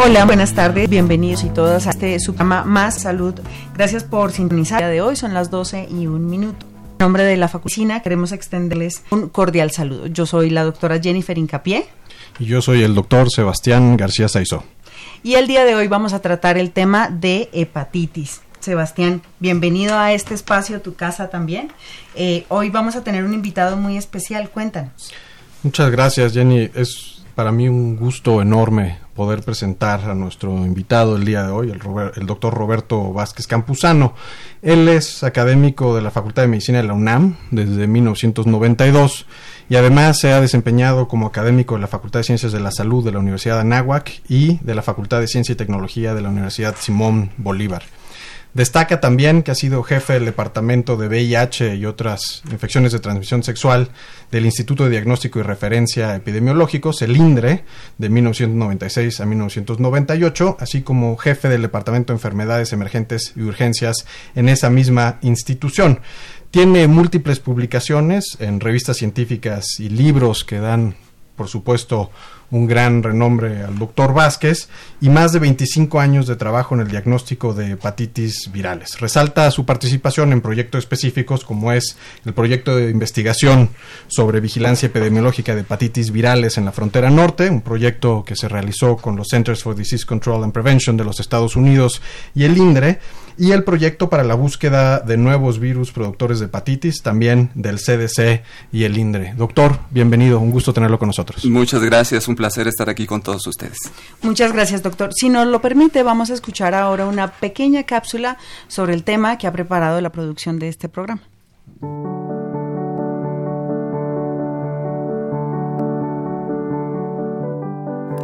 Hola, buenas tardes, bienvenidos y todas a este su programa Más Salud. Gracias por sintonizar. El día de hoy son las 12 y un minuto. En nombre de la facultad queremos extenderles un cordial saludo. Yo soy la doctora Jennifer Incapié. Y yo soy el doctor Sebastián García Saizó. Y el día de hoy vamos a tratar el tema de hepatitis. Sebastián, bienvenido a este espacio, tu casa también. Eh, hoy vamos a tener un invitado muy especial, cuéntanos. Muchas gracias, Jenny. Es para mí un gusto enorme poder presentar a nuestro invitado el día de hoy, el, doctor Roberto Vázquez Campuzano. Él es académico de la Facultad de Medicina de la UNAM desde 1992 y además se ha desempeñado como académico de la Facultad de Ciencias de la Salud de la Universidad de Anáhuac y de la Facultad de Ciencia y Tecnología de la Universidad Simón Bolívar. Destaca también que ha sido jefe del Departamento de VIH y otras infecciones de transmisión sexual del Instituto de Diagnóstico y Referencia Epidemiológicos, el INDRE, de 1996 a 1998, así como jefe del Departamento de Enfermedades Emergentes y Urgencias en esa misma institución. Tiene múltiples publicaciones en revistas científicas y libros que dan, por supuesto, un gran renombre al doctor Vázquez y más de 25 años de trabajo en el diagnóstico de hepatitis virales. Resalta su participación en proyectos específicos como es el proyecto de investigación sobre vigilancia epidemiológica de hepatitis virales en la frontera norte, un proyecto que se realizó con los Centers for Disease Control and Prevention de los Estados Unidos y el INDRE, y el proyecto para la búsqueda de nuevos virus productores de hepatitis, también del CDC y el INDRE. Doctor, bienvenido, un gusto tenerlo con nosotros. Muchas gracias, placer estar aquí con todos ustedes. Muchas gracias, doctor. Si nos lo permite, vamos a escuchar ahora una pequeña cápsula sobre el tema que ha preparado la producción de este programa.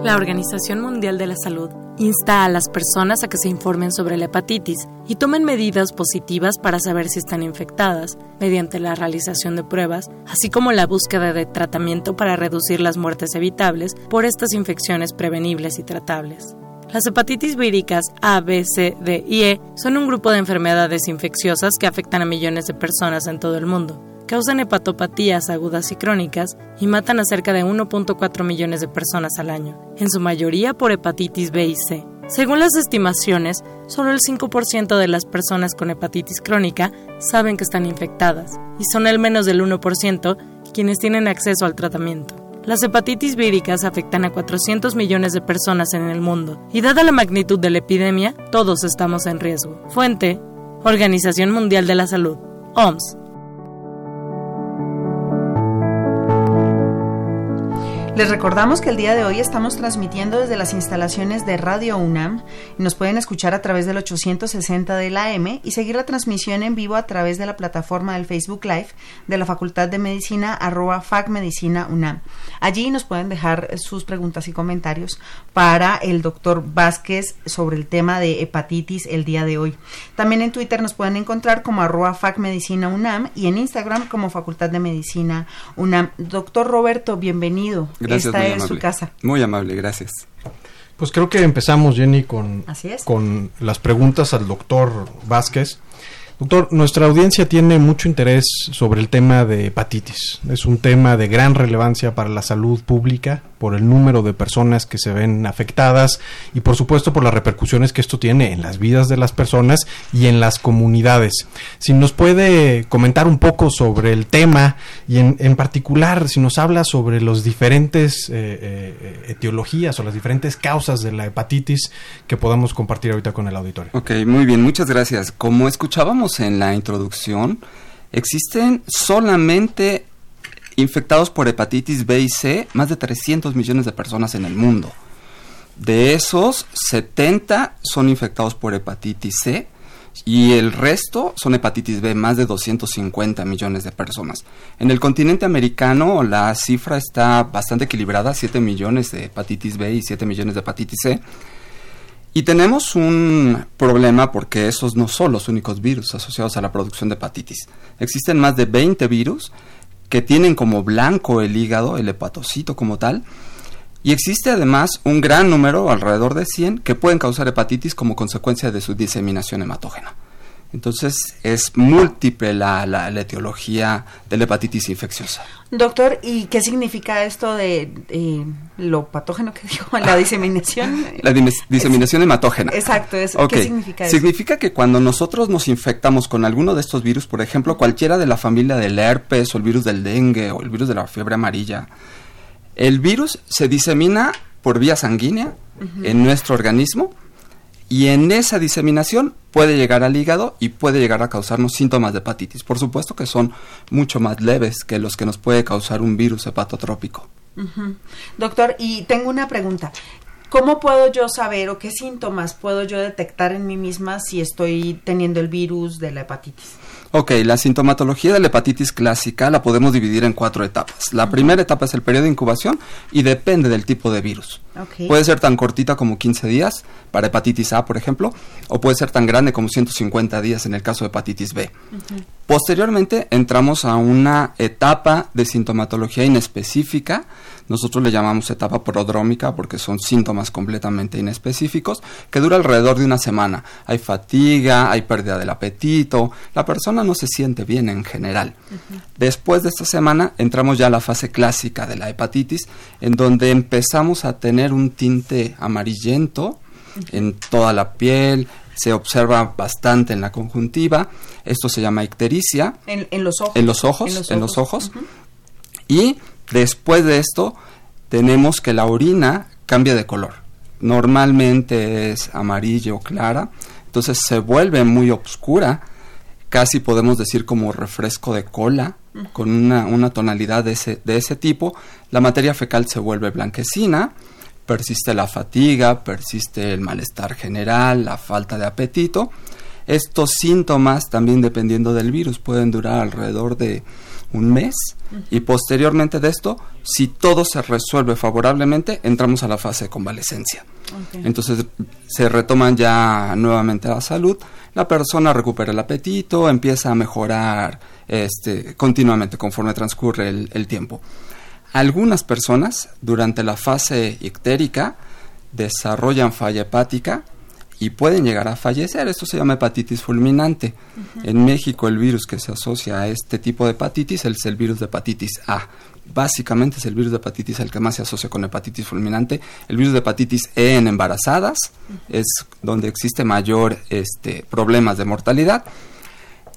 La Organización Mundial de la Salud insta a las personas a que se informen sobre la hepatitis y tomen medidas positivas para saber si están infectadas, mediante la realización de pruebas, así como la búsqueda de tratamiento para reducir las muertes evitables por estas infecciones prevenibles y tratables. Las hepatitis víricas A, B, C, D y E son un grupo de enfermedades infecciosas que afectan a millones de personas en todo el mundo causan hepatopatías agudas y crónicas y matan a cerca de 1.4 millones de personas al año, en su mayoría por hepatitis B y C. Según las estimaciones, solo el 5% de las personas con hepatitis crónica saben que están infectadas, y son el menos del 1% quienes tienen acceso al tratamiento. Las hepatitis víricas afectan a 400 millones de personas en el mundo, y dada la magnitud de la epidemia, todos estamos en riesgo. Fuente, Organización Mundial de la Salud, OMS. Les recordamos que el día de hoy estamos transmitiendo desde las instalaciones de Radio UNAM y nos pueden escuchar a través del 860 de la M y seguir la transmisión en vivo a través de la plataforma del Facebook Live de la Facultad de Medicina arroba FacMedicina UNAM. Allí nos pueden dejar sus preguntas y comentarios para el doctor Vázquez sobre el tema de hepatitis el día de hoy. También en Twitter nos pueden encontrar como arroba FacMedicina UNAM y en Instagram como Facultad de Medicina UNAM. Doctor Roberto, bienvenido. Gracias, Esta muy es su amable. casa. Muy amable, gracias. Pues creo que empezamos, Jenny, con, Así es. con las preguntas al doctor Vázquez. Doctor, nuestra audiencia tiene mucho interés sobre el tema de hepatitis. Es un tema de gran relevancia para la salud pública por el número de personas que se ven afectadas y por supuesto por las repercusiones que esto tiene en las vidas de las personas y en las comunidades. Si nos puede comentar un poco sobre el tema y en, en particular si nos habla sobre las diferentes eh, eh, etiologías o las diferentes causas de la hepatitis que podamos compartir ahorita con el auditorio. Ok, muy bien, muchas gracias. Como escuchábamos en la introducción, existen solamente infectados por hepatitis B y C más de 300 millones de personas en el mundo. De esos, 70 son infectados por hepatitis C y el resto son hepatitis B, más de 250 millones de personas. En el continente americano la cifra está bastante equilibrada, 7 millones de hepatitis B y 7 millones de hepatitis C. Y tenemos un problema porque esos no son los únicos virus asociados a la producción de hepatitis. Existen más de 20 virus que tienen como blanco el hígado, el hepatocito como tal, y existe además un gran número, alrededor de 100, que pueden causar hepatitis como consecuencia de su diseminación hematógena. Entonces es múltiple la, la, etiología de la hepatitis infecciosa. Doctor, ¿y qué significa esto de eh, lo patógeno que dijo? La diseminación. la diseminación hematógena. Exacto, eso. ¿qué significa eso? Significa que cuando nosotros nos infectamos con alguno de estos virus, por ejemplo, cualquiera de la familia del herpes o el virus del dengue o el virus de la fiebre amarilla, el virus se disemina por vía sanguínea en nuestro organismo y en esa diseminación puede llegar al hígado y puede llegar a causarnos síntomas de hepatitis. Por supuesto que son mucho más leves que los que nos puede causar un virus hepatotrópico. Doctor, y tengo una pregunta. ¿Cómo puedo yo saber o qué síntomas puedo yo detectar en mí misma si estoy teniendo el virus de la hepatitis? Ok, la sintomatología de la hepatitis clásica la podemos dividir en cuatro etapas. La primera etapa es el periodo de incubación y depende del tipo de virus. Puede ser tan cortita como 15 días para hepatitis A, por ejemplo, o puede ser tan grande como 150 días en el caso de hepatitis B. Posteriormente entramos a una etapa de sintomatología inespecífica nosotros le llamamos etapa prodrómica porque son síntomas completamente inespecíficos que dura alrededor de una semana. Hay fatiga, hay pérdida del apetito, la persona no se siente bien en general. Después de esta semana entramos ya a la fase clásica de la hepatitis en donde empezamos a tener un tinte amarillento en toda la piel, se observa bastante en la conjuntiva. Esto se llama ictericia. En, los ojos. En los ojos. En los ojos. Y Después de esto, tenemos que la orina cambia de color. Normalmente es amarillo o clara, entonces se vuelve muy oscura, casi podemos decir como refresco de cola, con una, una tonalidad de ese, de ese tipo. La materia fecal se vuelve blanquecina, persiste la fatiga, persiste el malestar general, la falta de apetito. Estos síntomas, también dependiendo del virus, pueden durar alrededor de un mes y posteriormente de esto, si todo se resuelve favorablemente, entramos a la fase de convalecencia. Entonces se retoman ya nuevamente la salud, la persona recupera el apetito, empieza a mejorar este, continuamente conforme transcurre el, el tiempo. Algunas personas durante la fase ictérica desarrollan falla hepática y pueden llegar a fallecer. Esto se llama hepatitis fulminante. En México el virus que se asocia a este tipo de hepatitis es el virus de hepatitis A. Básicamente es el virus de hepatitis el que más se asocia con hepatitis fulminante. El virus de hepatitis E en embarazadas es donde existe mayor este, problemas de mortalidad.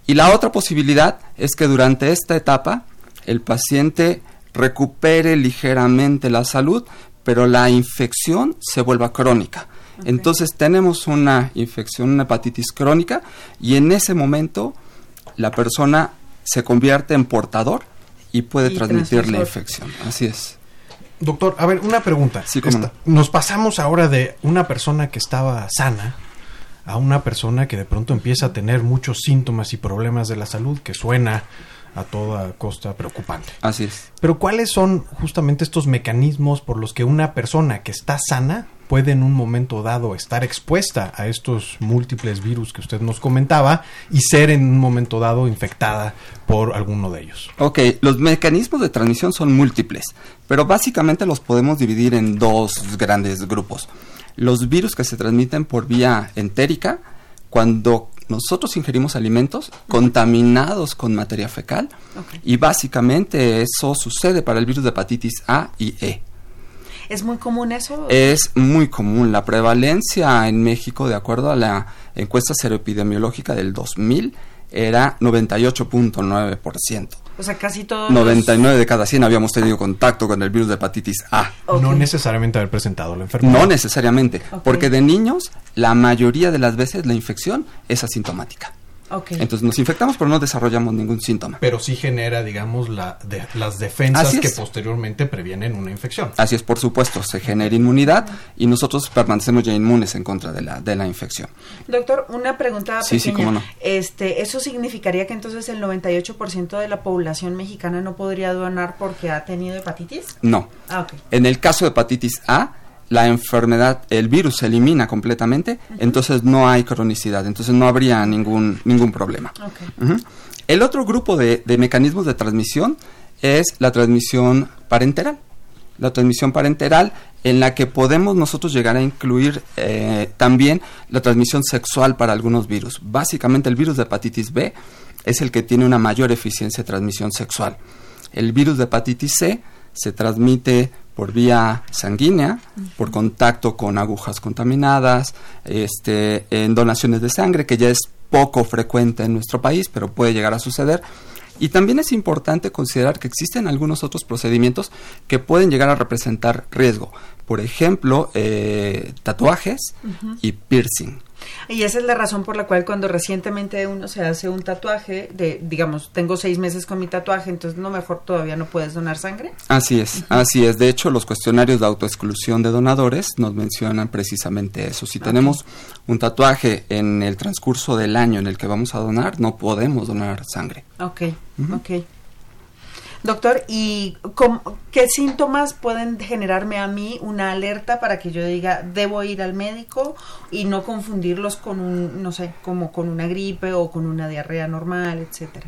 Y la otra posibilidad es que durante esta etapa el paciente recupere ligeramente la salud, pero la infección se vuelva crónica entonces tenemos una infección, una hepatitis crónica y en ese momento la persona se convierte en portador y puede transmitir la infección. Así es. Doctor, a ver, una pregunta. Sí, Nos pasamos ahora de una persona que estaba sana a una persona que de pronto empieza a tener muchos síntomas y problemas de la salud, que suena a toda costa preocupante. Así es. Pero ¿cuáles son justamente estos mecanismos por los que una persona que está sana puede en un momento dado estar expuesta a estos múltiples virus que usted nos comentaba y ser en un momento dado infectada por alguno de ellos. Ok, los mecanismos de transmisión son múltiples, pero básicamente los podemos dividir en dos grandes grupos. Los virus que se transmiten por vía entérica, cuando nosotros ingerimos alimentos contaminados con materia fecal y básicamente eso sucede para el virus de hepatitis A y E. ¿Es muy común eso? Es muy común. La prevalencia en México, de acuerdo a la encuesta seroepidemiológica del 2000, era 98.9%. O sea, casi todos. 99 de cada 100 habíamos tenido contacto con el virus de hepatitis A. No necesariamente haber presentado la enfermedad. No necesariamente, porque de niños la mayoría de las veces la infección es asintomática. Entonces nos infectamos pero no desarrollamos ningún síntoma. Pero sí genera, digamos, la las defensas que posteriormente previenen una infección. Así es, por supuesto, se genera inmunidad y nosotros permanecemos ya inmunes en contra de la, de la infección. Doctor, una pregunta sí, Sí, cómo no. Este, ¿Eso significaría que entonces el 98% de la población mexicana no podría donar porque ha tenido hepatitis? No. Ah, En el caso de hepatitis A, la enfermedad, el virus se elimina completamente, entonces no hay cronicidad, entonces no habría ningún, ningún problema. El otro grupo de, mecanismos de transmisión es la transmisión parenteral. La transmisión parenteral en la que podemos nosotros llegar a incluir eh, también la transmisión sexual para algunos virus. Básicamente el virus de hepatitis B es el que tiene una mayor eficiencia de transmisión sexual. El virus de hepatitis C se transmite por vía sanguínea, por contacto con agujas contaminadas, este, en donaciones de sangre, que ya es poco frecuente en nuestro país, pero puede llegar a suceder. Y también es importante considerar que existen algunos otros procedimientos que pueden llegar a representar riesgo. Por ejemplo, eh, tatuajes y piercing. Y esa es la razón por la cual cuando recientemente uno se hace un tatuaje, de, digamos, tengo seis meses con mi tatuaje, entonces no mejor todavía no puedes donar sangre. Así es, así es. De hecho, los cuestionarios de autoexclusión de donadores nos mencionan precisamente eso. Si tenemos un tatuaje en el transcurso del año en el que vamos a donar, no podemos donar sangre. Ok, ok. Doctor, ¿y qué síntomas pueden generarme a mí una alerta para que yo diga, debo ir al médico y no confundirlos con un, no sé, como con una gripe o con una diarrea normal, etcétera?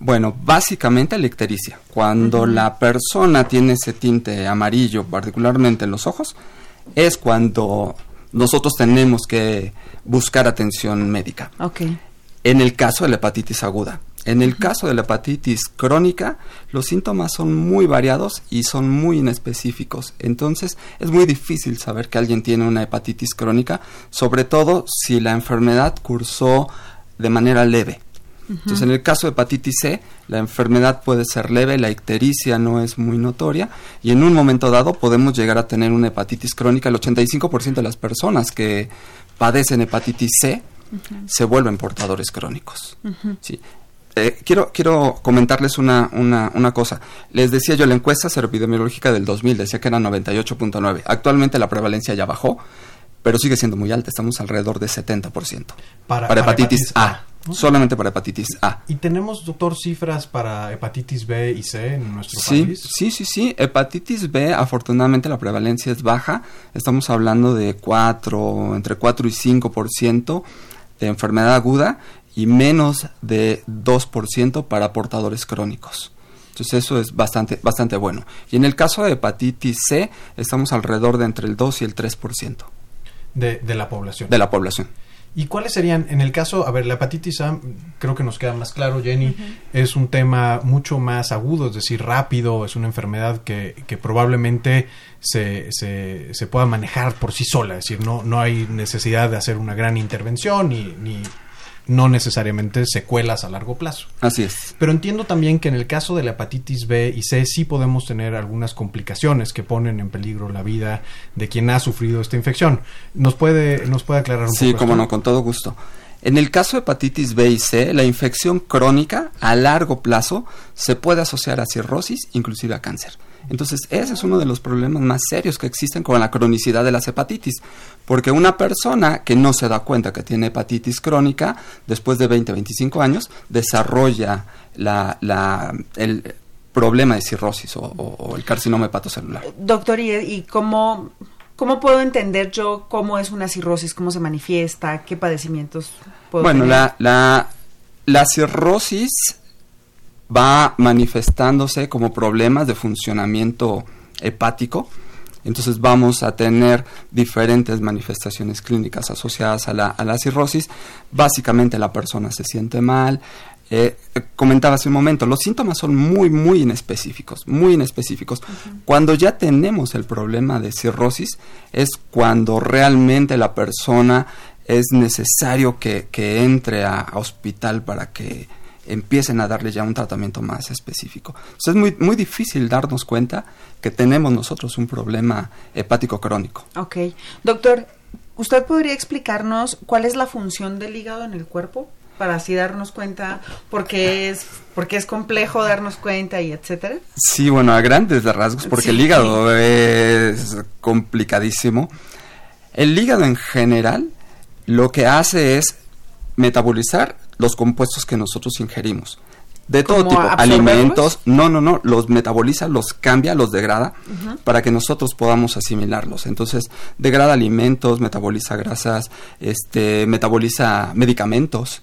Bueno, básicamente la ictericia. Cuando la persona tiene ese tinte amarillo, particularmente en los ojos, es cuando nosotros tenemos que buscar atención médica. Okay. En el caso de la hepatitis aguda, en el caso de la hepatitis crónica, los síntomas son muy variados y son muy inespecíficos. Entonces, es muy difícil saber que alguien tiene una hepatitis crónica, sobre todo si la enfermedad cursó de manera leve. Entonces, en el caso de hepatitis C, la enfermedad puede ser leve, la ictericia no es muy notoria y en un momento dado podemos llegar a tener una hepatitis crónica. El 85% de las personas que padecen hepatitis C se vuelven portadores crónicos. ¿sí? Eh, quiero, quiero comentarles una, una, una, cosa. Les decía yo, la encuesta seroepidemiológica del 2000 decía que era 98.9. Actualmente la prevalencia ya bajó, pero sigue siendo muy alta. Estamos alrededor de 70%. Para, para, hepatitis, A. Solamente para hepatitis A. ¿Y tenemos, doctor, cifras para hepatitis B y C en nuestro sí, país? Sí, sí, sí. Hepatitis B, afortunadamente la prevalencia es baja. Estamos hablando de 4, entre 4 y 5% de enfermedad aguda y menos de 2% para portadores crónicos. Entonces eso es bastante, bastante bueno. Y en el caso de hepatitis C estamos alrededor de entre el 2 y el 3%. De, de la población. De la población. ¿Y cuáles serían, en el caso, a ver, la hepatitis A, creo que nos queda más claro, Jenny, es un tema mucho más agudo, es decir, rápido, es una enfermedad que, que probablemente se, se, se, pueda manejar por sí sola, es decir, no, no hay necesidad de hacer una gran intervención ni, ni no necesariamente secuelas a largo plazo. Así es. Pero entiendo también que en el caso de la hepatitis B y C sí podemos tener algunas complicaciones que ponen en peligro la vida de quien ha sufrido esta infección. ¿Nos puede, nos puede aclarar un poco? Sí, como no, con todo gusto. En el caso de hepatitis B y C, la infección crónica a largo plazo se puede asociar a cirrosis, inclusive a cáncer. Entonces, ese es uno de los problemas más serios que existen con la cronicidad de las hepatitis, porque una persona que no se da cuenta que tiene hepatitis crónica, después de 20, 25 años, desarrolla la, la, el problema de cirrosis o, el carcinoma hepatocelular. Doctor, ¿y, cómo, cómo puedo entender yo cómo es una cirrosis, cómo se manifiesta, qué padecimientos puedo bueno, tener? la, la, la cirrosis va manifestándose como problemas de funcionamiento hepático. Entonces vamos a tener diferentes manifestaciones clínicas asociadas a la, a la cirrosis. Básicamente la persona se siente mal, eh, comentaba hace un momento, los síntomas son muy, muy inespecíficos, muy inespecíficos. Cuando ya tenemos el problema de cirrosis, es cuando realmente la persona es necesario que, entre a, hospital para que empiecen a darle ya un tratamiento más específico. es muy, muy difícil darnos cuenta que tenemos nosotros un problema hepático crónico. Ok. Doctor, ¿usted podría explicarnos cuál es la función del hígado en el cuerpo? para así darnos cuenta porque es porque es complejo darnos cuenta y etcétera sí bueno a grandes rasgos porque el hígado es complicadísimo el hígado en general lo que hace es metabolizar los compuestos que nosotros ingerimos de todo tipo, alimentos, no, no, no, los metaboliza, los cambia, los degrada para que nosotros podamos asimilarlos. Entonces, degrada alimentos, metaboliza grasas, este, metaboliza medicamentos.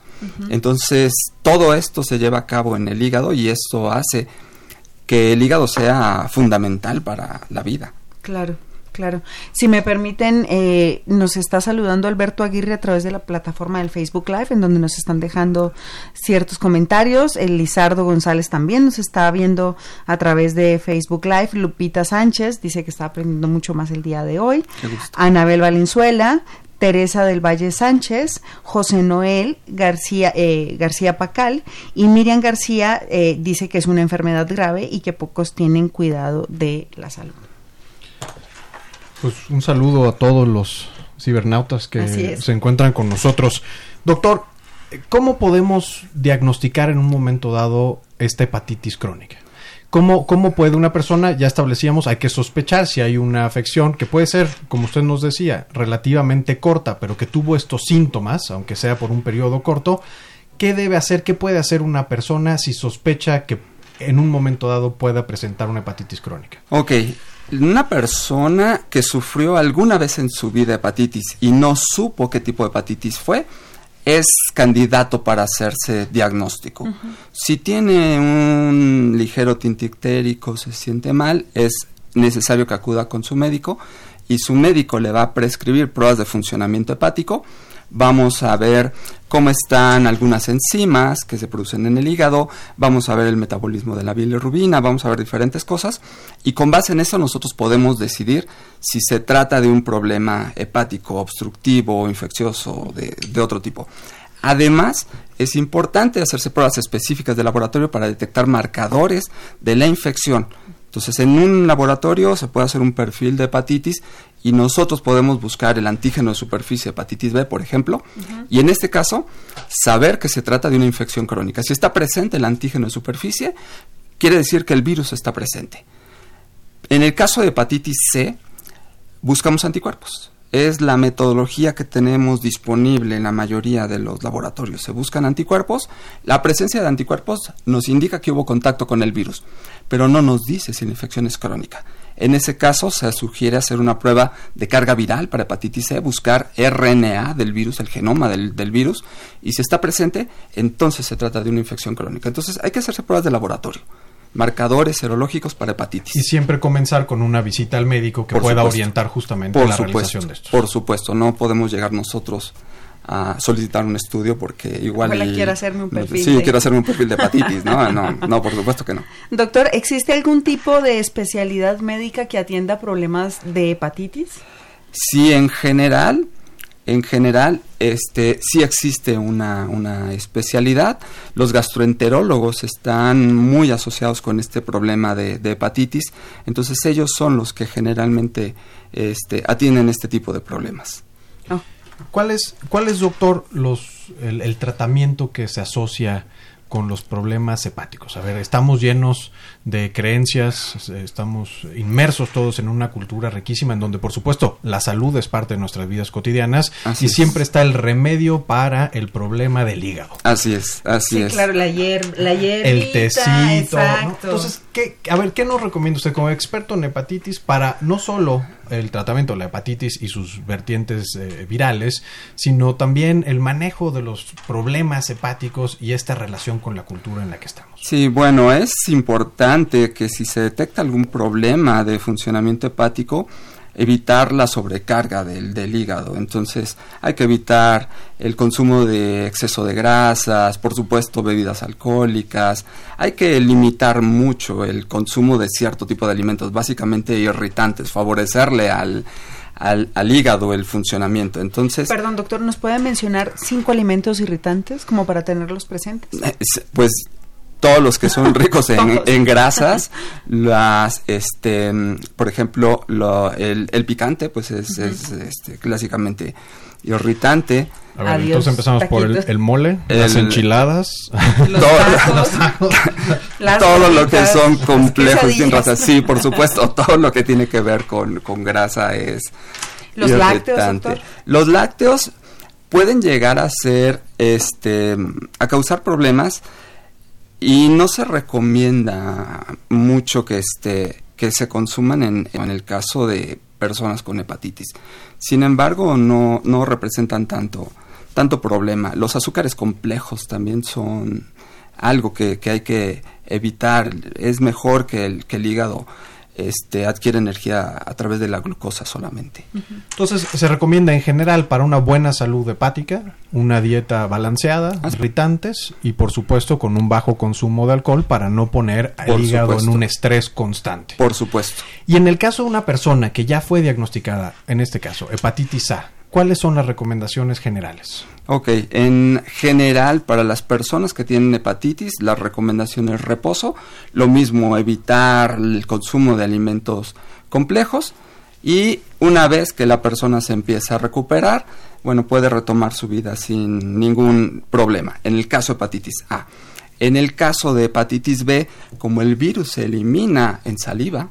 Entonces, todo esto se lleva a cabo en el hígado y esto hace que el hígado sea fundamental para la vida. Claro. Claro. Si me permiten, eh, nos está saludando Alberto Aguirre a través de la plataforma del Facebook Live, en donde nos están dejando ciertos comentarios. El Lizardo González también nos está viendo a través de Facebook Live. Lupita Sánchez dice que está aprendiendo mucho más el día de hoy. Anabel Valenzuela, Teresa del Valle Sánchez, José Noel García, eh, García Pacal y Miriam García eh, dice que es una enfermedad grave y que pocos tienen cuidado de la salud. Pues un saludo a todos los cibernautas que se encuentran con nosotros. Doctor, ¿cómo podemos diagnosticar en un momento dado esta hepatitis crónica? ¿Cómo, ¿Cómo puede una persona, ya establecíamos, hay que sospechar si hay una afección que puede ser, como usted nos decía, relativamente corta, pero que tuvo estos síntomas, aunque sea por un periodo corto, ¿qué debe hacer, qué puede hacer una persona si sospecha que en un momento dado pueda presentar una hepatitis crónica? Ok, una persona que sufrió alguna vez en su vida hepatitis y no supo qué tipo de hepatitis fue, es candidato para hacerse diagnóstico. Si tiene un ligero tintictérico, se siente mal, es necesario que acuda con su médico y su médico le va a prescribir pruebas de funcionamiento hepático vamos a ver cómo están algunas enzimas que se producen en el hígado, vamos a ver el metabolismo de la bilirrubina, vamos a ver diferentes cosas y con base en eso nosotros podemos decidir si se trata de un problema hepático, obstructivo, infeccioso, de, de otro tipo. Además, es importante hacerse pruebas específicas de laboratorio para detectar marcadores de la infección. Entonces, en un laboratorio se puede hacer un perfil de hepatitis y nosotros podemos buscar el antígeno de superficie hepatitis B, por ejemplo, y en este caso saber que se trata de una infección crónica. Si está presente el antígeno de superficie, quiere decir que el virus está presente. En el caso de hepatitis C, buscamos anticuerpos. Es la metodología que tenemos disponible en la mayoría de los laboratorios. Se buscan anticuerpos. La presencia de anticuerpos nos indica que hubo contacto con el virus, pero no nos dice si la infección es crónica. En ese caso, se sugiere hacer una prueba de carga viral para hepatitis C, buscar RNA del virus, el genoma del, virus, y si está presente, entonces se trata de una infección crónica. Entonces, hay que hacerse pruebas de laboratorio marcadores serológicos para hepatitis. Y siempre comenzar con una visita al médico que pueda orientar justamente la realización de estos. Por supuesto, no podemos llegar nosotros a solicitar un estudio porque igual... quiero hacerme un perfil. Sí, quiero hacerme un perfil de hepatitis, ¿no? No, no, por supuesto que no. Doctor, ¿existe algún tipo de especialidad médica que atienda problemas de hepatitis? Sí, en general, en general, este, sí existe una, una especialidad. Los gastroenterólogos están muy asociados con este problema de, hepatitis, entonces ellos son los que generalmente este, atienden este tipo de problemas. Oh. ¿Cuál es, cuál es doctor, los, el, tratamiento que se asocia con los problemas hepáticos? A ver, estamos llenos de creencias, estamos inmersos todos en una cultura riquísima en donde, por supuesto, la salud es parte de nuestras vidas cotidianas y siempre está el remedio para el problema del hígado. Así es, así sí, es. claro, la, hier la El tecito. Entonces, ¿qué, a ver, ¿qué nos recomienda usted como experto en hepatitis para no solo el tratamiento de la hepatitis y sus vertientes eh, virales, sino también el manejo de los problemas hepáticos y esta relación con la cultura en la que estamos. Sí, bueno, es importante que si se detecta algún problema de funcionamiento hepático, evitar la sobrecarga del, del, hígado. Entonces hay que evitar el consumo de exceso de grasas, por supuesto bebidas alcohólicas. Hay que limitar mucho el consumo de cierto tipo de alimentos, básicamente irritantes, favorecerle al, al, al, hígado el funcionamiento. Entonces, perdón, doctor, ¿nos puede mencionar cinco alimentos irritantes como para tenerlos presentes? Pues todos los que son ricos en, en, grasas, las, este, por ejemplo, lo, el, el, picante, pues es, uh -huh. es este, clásicamente irritante. A ver, Adiós, entonces empezamos por el, el mole, el, las enchiladas, los tacos, tacos, todo lo que son complejos sin grasa. Sí, por supuesto, todo lo que tiene que ver con, con grasa es los irritante. lácteos. Los lácteos pueden llegar a ser, este, a causar problemas y no se recomienda mucho que este que se consuman en, en, el caso de personas con hepatitis. Sin embargo, no, no representan tanto, tanto problema. Los azúcares complejos también son algo que, que hay que evitar. Es mejor que el, que el hígado este, adquiere energía a través de la glucosa solamente. Entonces, se recomienda en general para una buena salud hepática una dieta balanceada, ah, irritantes y por supuesto con un bajo consumo de alcohol para no poner al hígado supuesto. en un estrés constante. Por supuesto. Y en el caso de una persona que ya fue diagnosticada, en este caso, hepatitis A, ¿cuáles son las recomendaciones generales? Ok, en general para las personas que tienen hepatitis, la recomendación es reposo, lo mismo evitar el consumo de alimentos complejos y una vez que la persona se empieza a recuperar, bueno, puede retomar su vida sin ningún problema. En el caso de hepatitis A. En el caso de hepatitis B, como el virus se elimina en saliva,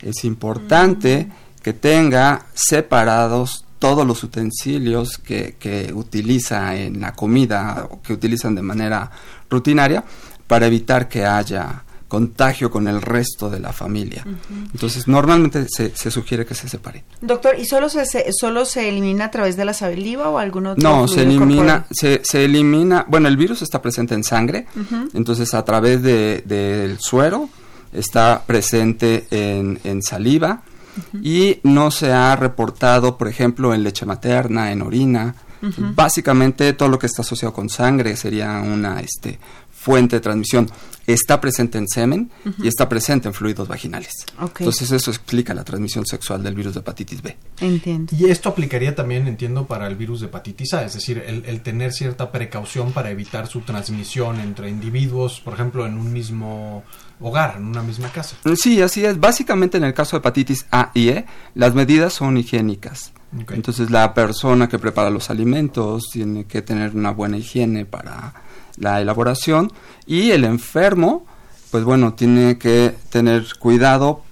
es importante mm. que tenga separados todos los utensilios que, que, utiliza en la comida o que utilizan de manera rutinaria para evitar que haya contagio con el resto de la familia. Uh -huh. Entonces, normalmente se, se, sugiere que se separe. Doctor, ¿y solo se, se, solo se elimina a través de la saliva o algún otro No, se elimina, se, se, elimina, bueno, el virus está presente en sangre, uh -huh. entonces a través del de, suero está presente en, en saliva, Uh -huh. y no se ha reportado, por ejemplo, en leche materna, en orina. Uh -huh. Básicamente todo lo que está asociado con sangre sería una este, fuente de transmisión. Está presente en semen uh -huh. y está presente en fluidos vaginales. Okay. Entonces eso explica la transmisión sexual del virus de hepatitis B. Entiendo. Y esto aplicaría también, entiendo, para el virus de hepatitis A, es decir, el, el tener cierta precaución para evitar su transmisión entre individuos, por ejemplo, en un mismo hogar, en una misma casa. Sí, así es. Básicamente en el caso de hepatitis A y E, las medidas son higiénicas. Okay. Entonces la persona que prepara los alimentos tiene que tener una buena higiene para la elaboración y el enfermo, pues bueno, tiene que tener cuidado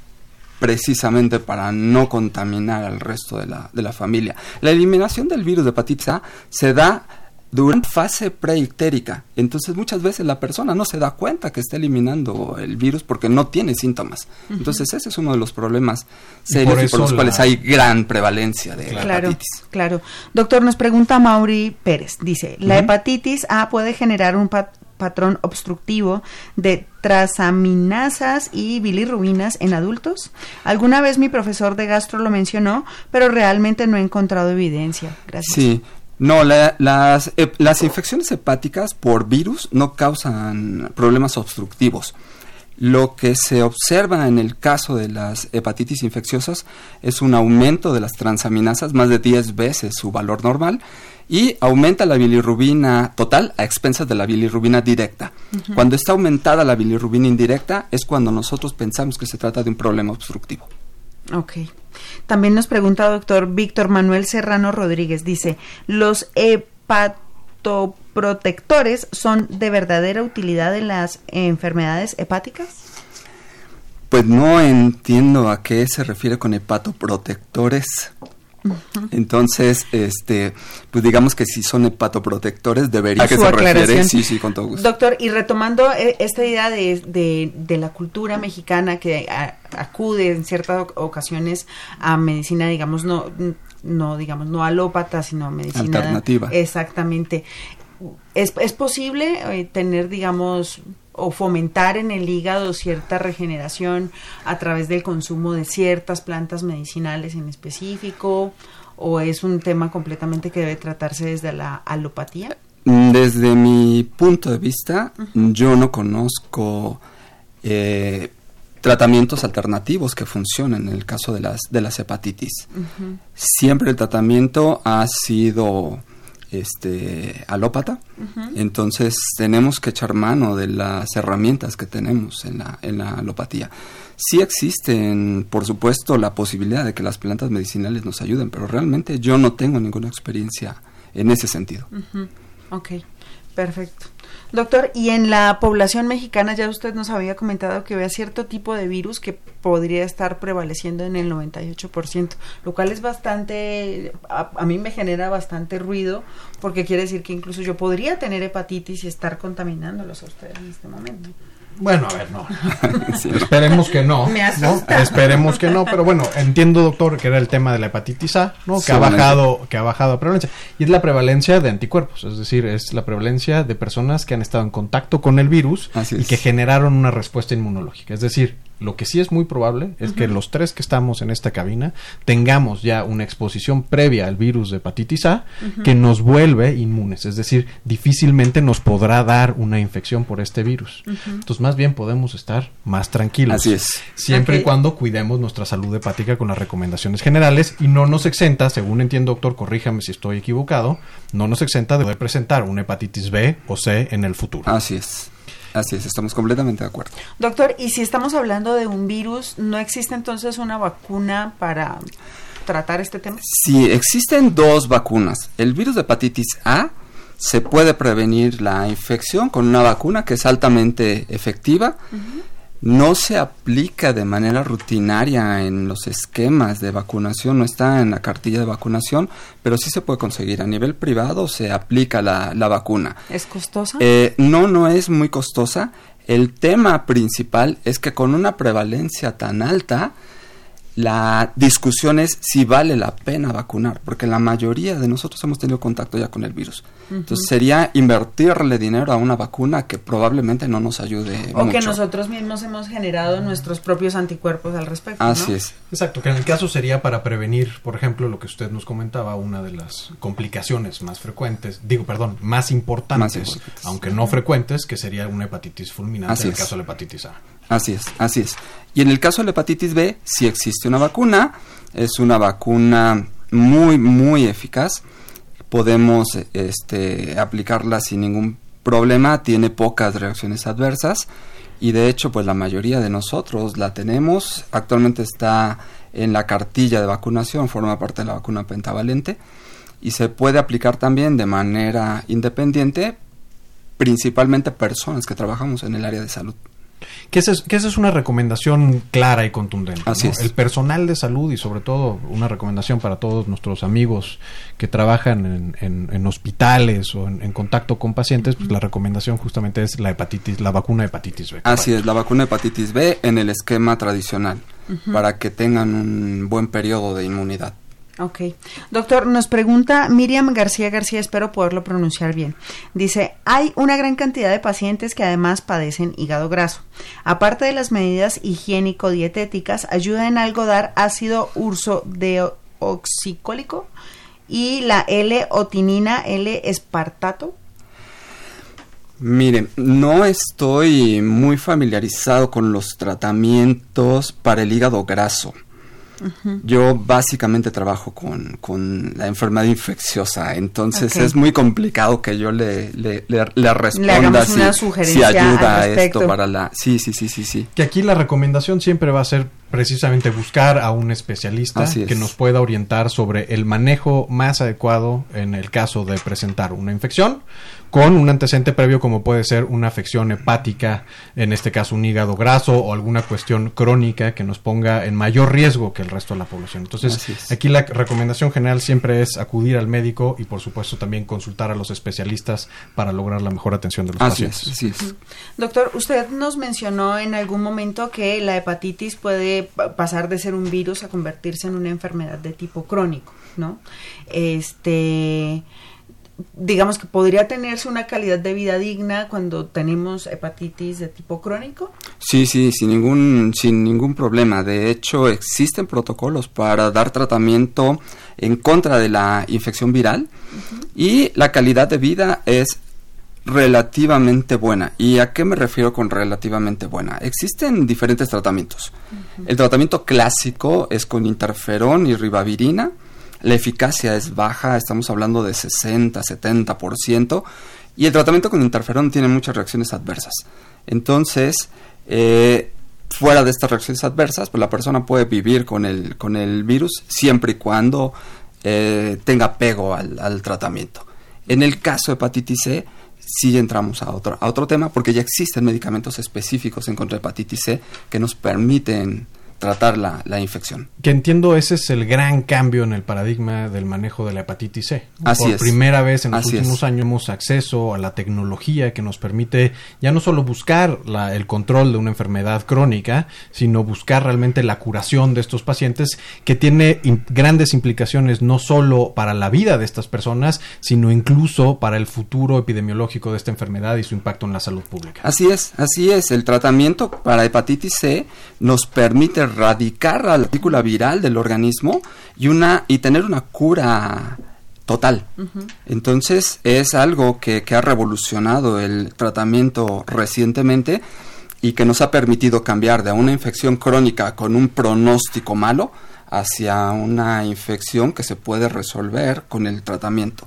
precisamente para no contaminar al resto de la, de la familia. La eliminación del virus de hepatitis A se da durante fase preictérica. Entonces muchas veces la persona no se da cuenta que está eliminando el virus porque no tiene síntomas. Uh -huh. Entonces ese es uno de los problemas serios y por, y por los la... cuales hay gran prevalencia de claro, hepatitis. Claro. Doctor, nos pregunta Mauri Pérez. Dice, ¿la uh -huh. hepatitis A puede generar un pat patrón obstructivo de trasaminasas y bilirrubinas en adultos? Alguna vez mi profesor de gastro lo mencionó, pero realmente no he encontrado evidencia. Gracias. Sí, no, la, las, eh, las infecciones hepáticas por virus no causan problemas obstructivos. Lo que se observa en el caso de las hepatitis infecciosas es un aumento de las transaminasas, más de 10 veces su valor normal, y aumenta la bilirrubina total a expensas de la bilirrubina directa. Uh -huh. Cuando está aumentada la bilirrubina indirecta es cuando nosotros pensamos que se trata de un problema obstructivo. Ok. También nos pregunta doctor Víctor Manuel Serrano Rodríguez, dice, ¿los hepatoprotectores son de verdadera utilidad en las enfermedades hepáticas? Pues no entiendo a qué se refiere con hepatoprotectores. Entonces, este, pues digamos que si son hepatoprotectores, debería ¿A que se refiere. Sí, sí, con todo gusto. Doctor, y retomando eh, esta idea de, de, de, la cultura mexicana que a, acude en ciertas ocasiones a medicina, digamos, no, no, digamos, no alópata, sino medicina alternativa. Exactamente. ¿Es, es posible eh, tener, digamos, o fomentar en el hígado cierta regeneración a través del consumo de ciertas plantas medicinales en específico o es un tema completamente que debe tratarse desde la alopatía? Desde mi punto de vista, yo no conozco eh, tratamientos alternativos que funcionen en el caso de las, de las hepatitis. Siempre el tratamiento ha sido este alópata, entonces tenemos que echar mano de las herramientas que tenemos en la, en la alopatía. Sí existen, por supuesto, la posibilidad de que las plantas medicinales nos ayuden, pero realmente yo no tengo ninguna experiencia en ese sentido. Ok, perfecto. Doctor, y en la población mexicana ya usted nos había comentado que había cierto tipo de virus que podría estar prevaleciendo en el 98%, lo cual es bastante, a, a, mí me genera bastante ruido porque quiere decir que incluso yo podría tener hepatitis y estar contaminándolos a ustedes en este momento. Bueno, a ver, no. sí. Esperemos que no, no, Esperemos que no, pero bueno, entiendo, doctor, que era el tema de la hepatitis A, ¿no? Que ha bajado, que ha bajado la prevalencia. Y es la prevalencia de anticuerpos, es decir, es la prevalencia de personas que han estado en contacto con el virus y que generaron una respuesta inmunológica. Es decir, lo que sí es muy probable es que los tres que estamos en esta cabina tengamos ya una exposición previa al virus de hepatitis A que nos vuelve inmunes, es decir, difícilmente nos podrá dar una infección por este virus. Entonces, más bien podemos estar más tranquilos. Así es. Siempre y cuando cuidemos nuestra salud hepática con las recomendaciones generales y no nos exenta, según entiendo, doctor, corríjame si estoy equivocado, no nos exenta de poder presentar una hepatitis B o C en el futuro. Así es. Así es, estamos completamente de acuerdo. Doctor, y si estamos hablando de un virus, ¿no existe entonces una vacuna para tratar este tema? Sí, existen dos vacunas. El virus de hepatitis A se puede prevenir la infección con una vacuna que es altamente efectiva. No se aplica de manera rutinaria en los esquemas de vacunación, no está en la cartilla de vacunación, pero sí se puede conseguir. A nivel privado se aplica la, la vacuna. ¿Es costosa? Eh, no, no es muy costosa. El tema principal es que con una prevalencia tan alta, la discusión es si vale la pena vacunar, porque la mayoría de nosotros hemos tenido contacto ya con el virus. Entonces sería invertirle dinero a una vacuna que probablemente no nos ayude. O que nosotros mismos hemos generado nuestros propios anticuerpos al respecto. Así es. Exacto, que en el caso sería para prevenir, por ejemplo, lo que usted nos comentaba, una de las complicaciones más frecuentes, digo, perdón, más importantes, más importantes. aunque no frecuentes, que sería una hepatitis fulminante Así en el es. caso de la hepatitis A. Así es, así es. Y en el caso de la hepatitis B, sí existe una vacuna, es una vacuna muy, muy eficaz. Podemos este, aplicarla sin ningún problema, tiene pocas reacciones adversas y de hecho pues la mayoría de nosotros la tenemos. Actualmente está en la cartilla de vacunación, forma parte de la vacuna pentavalente y se puede aplicar también de manera independiente, principalmente personas que trabajamos en el área de salud. Que esa, es, que esa es una recomendación clara y contundente. Así ¿no? es. El personal de salud y sobre todo una recomendación para todos nuestros amigos que trabajan en, en, en hospitales o en, en, contacto con pacientes, pues la recomendación justamente es la hepatitis, la vacuna de hepatitis B. Así es, la vacuna de hepatitis B en el esquema tradicional, uh -huh. para que tengan un buen periodo de inmunidad. Ok. Doctor, nos pregunta Miriam García García, espero poderlo pronunciar bien. Dice, hay una gran cantidad de pacientes que además padecen hígado graso. Aparte de las medidas higiénico-dietéticas, ¿ayuda en algo dar ácido ursodeoxicólico y la L-otinina L-espartato? Miren, no estoy muy familiarizado con los tratamientos para el hígado graso. Uh -huh. Yo básicamente trabajo con, con, la enfermedad infecciosa, entonces okay. es muy complicado que yo le, le, le, le responda le si, si, ayuda a esto para la... Sí, sí, sí, sí, sí. Que aquí la recomendación siempre va a ser precisamente buscar a un especialista que nos pueda orientar sobre el manejo más adecuado en el caso de presentar una infección con un antecedente previo como puede ser una afección hepática, en este caso un hígado graso o alguna cuestión crónica que nos ponga en mayor riesgo que el resto de la población. Entonces, es. aquí la recomendación general siempre es acudir al médico y por supuesto también consultar a los especialistas para lograr la mejor atención de los así pacientes. Es, así es. Doctor, usted nos mencionó en algún momento que la hepatitis puede pasar de ser un virus a convertirse en una enfermedad de tipo crónico, ¿no? Este digamos que podría tenerse una calidad de vida digna cuando tenemos hepatitis de tipo crónico? Sí, sí, sin ningún, sin ningún problema. De hecho, existen protocolos para dar tratamiento en contra de la infección viral y la calidad de vida es relativamente buena. ¿Y a qué me refiero con relativamente buena? Existen diferentes tratamientos. El tratamiento clásico es con interferón y ribavirina. La eficacia es baja, estamos hablando de 60, 70%. Y el tratamiento con interferón tiene muchas reacciones adversas. Entonces, eh, fuera de estas reacciones adversas, pues la persona puede vivir con el, con el virus siempre y cuando eh, tenga apego al, al tratamiento. En el caso de hepatitis C, sí entramos a otro, a otro tema porque ya existen medicamentos específicos en contra de hepatitis C que nos permiten tratar la, la, infección. Que entiendo ese es el gran cambio en el paradigma del manejo de la hepatitis C. Así Por es. primera vez en los Así últimos es. años hemos acceso a la tecnología que nos permite ya no solo buscar la, el control de una enfermedad crónica, sino buscar realmente la curación de estos pacientes que tiene in- grandes implicaciones no solo para la vida de estas personas, sino incluso para el futuro epidemiológico de esta enfermedad y su impacto en la salud pública. Así es, así es. El tratamiento para hepatitis C nos permite erradicar la partícula viral del organismo y una y tener una cura total. Entonces es algo que, que ha revolucionado el tratamiento recientemente y que nos ha permitido cambiar de una infección crónica con un pronóstico malo hacia una infección que se puede resolver con el tratamiento.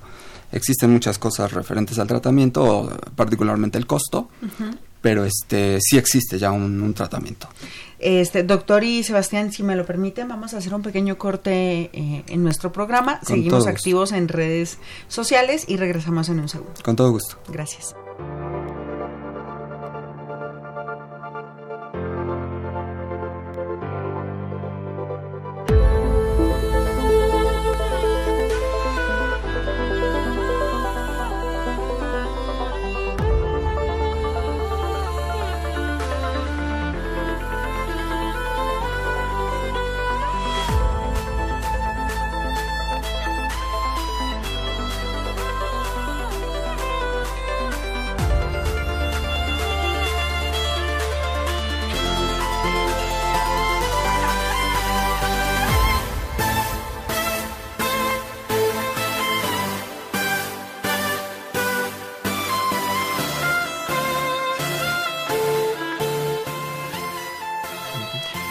Existen muchas cosas referentes al tratamiento, particularmente el costo, pero este sí existe ya un, un tratamiento. Este, doctor y Sebastián, si me lo permiten, vamos a hacer un pequeño corte eh, en nuestro programa. Con Seguimos activos en redes sociales y regresamos en un segundo. Con todo gusto. Gracias.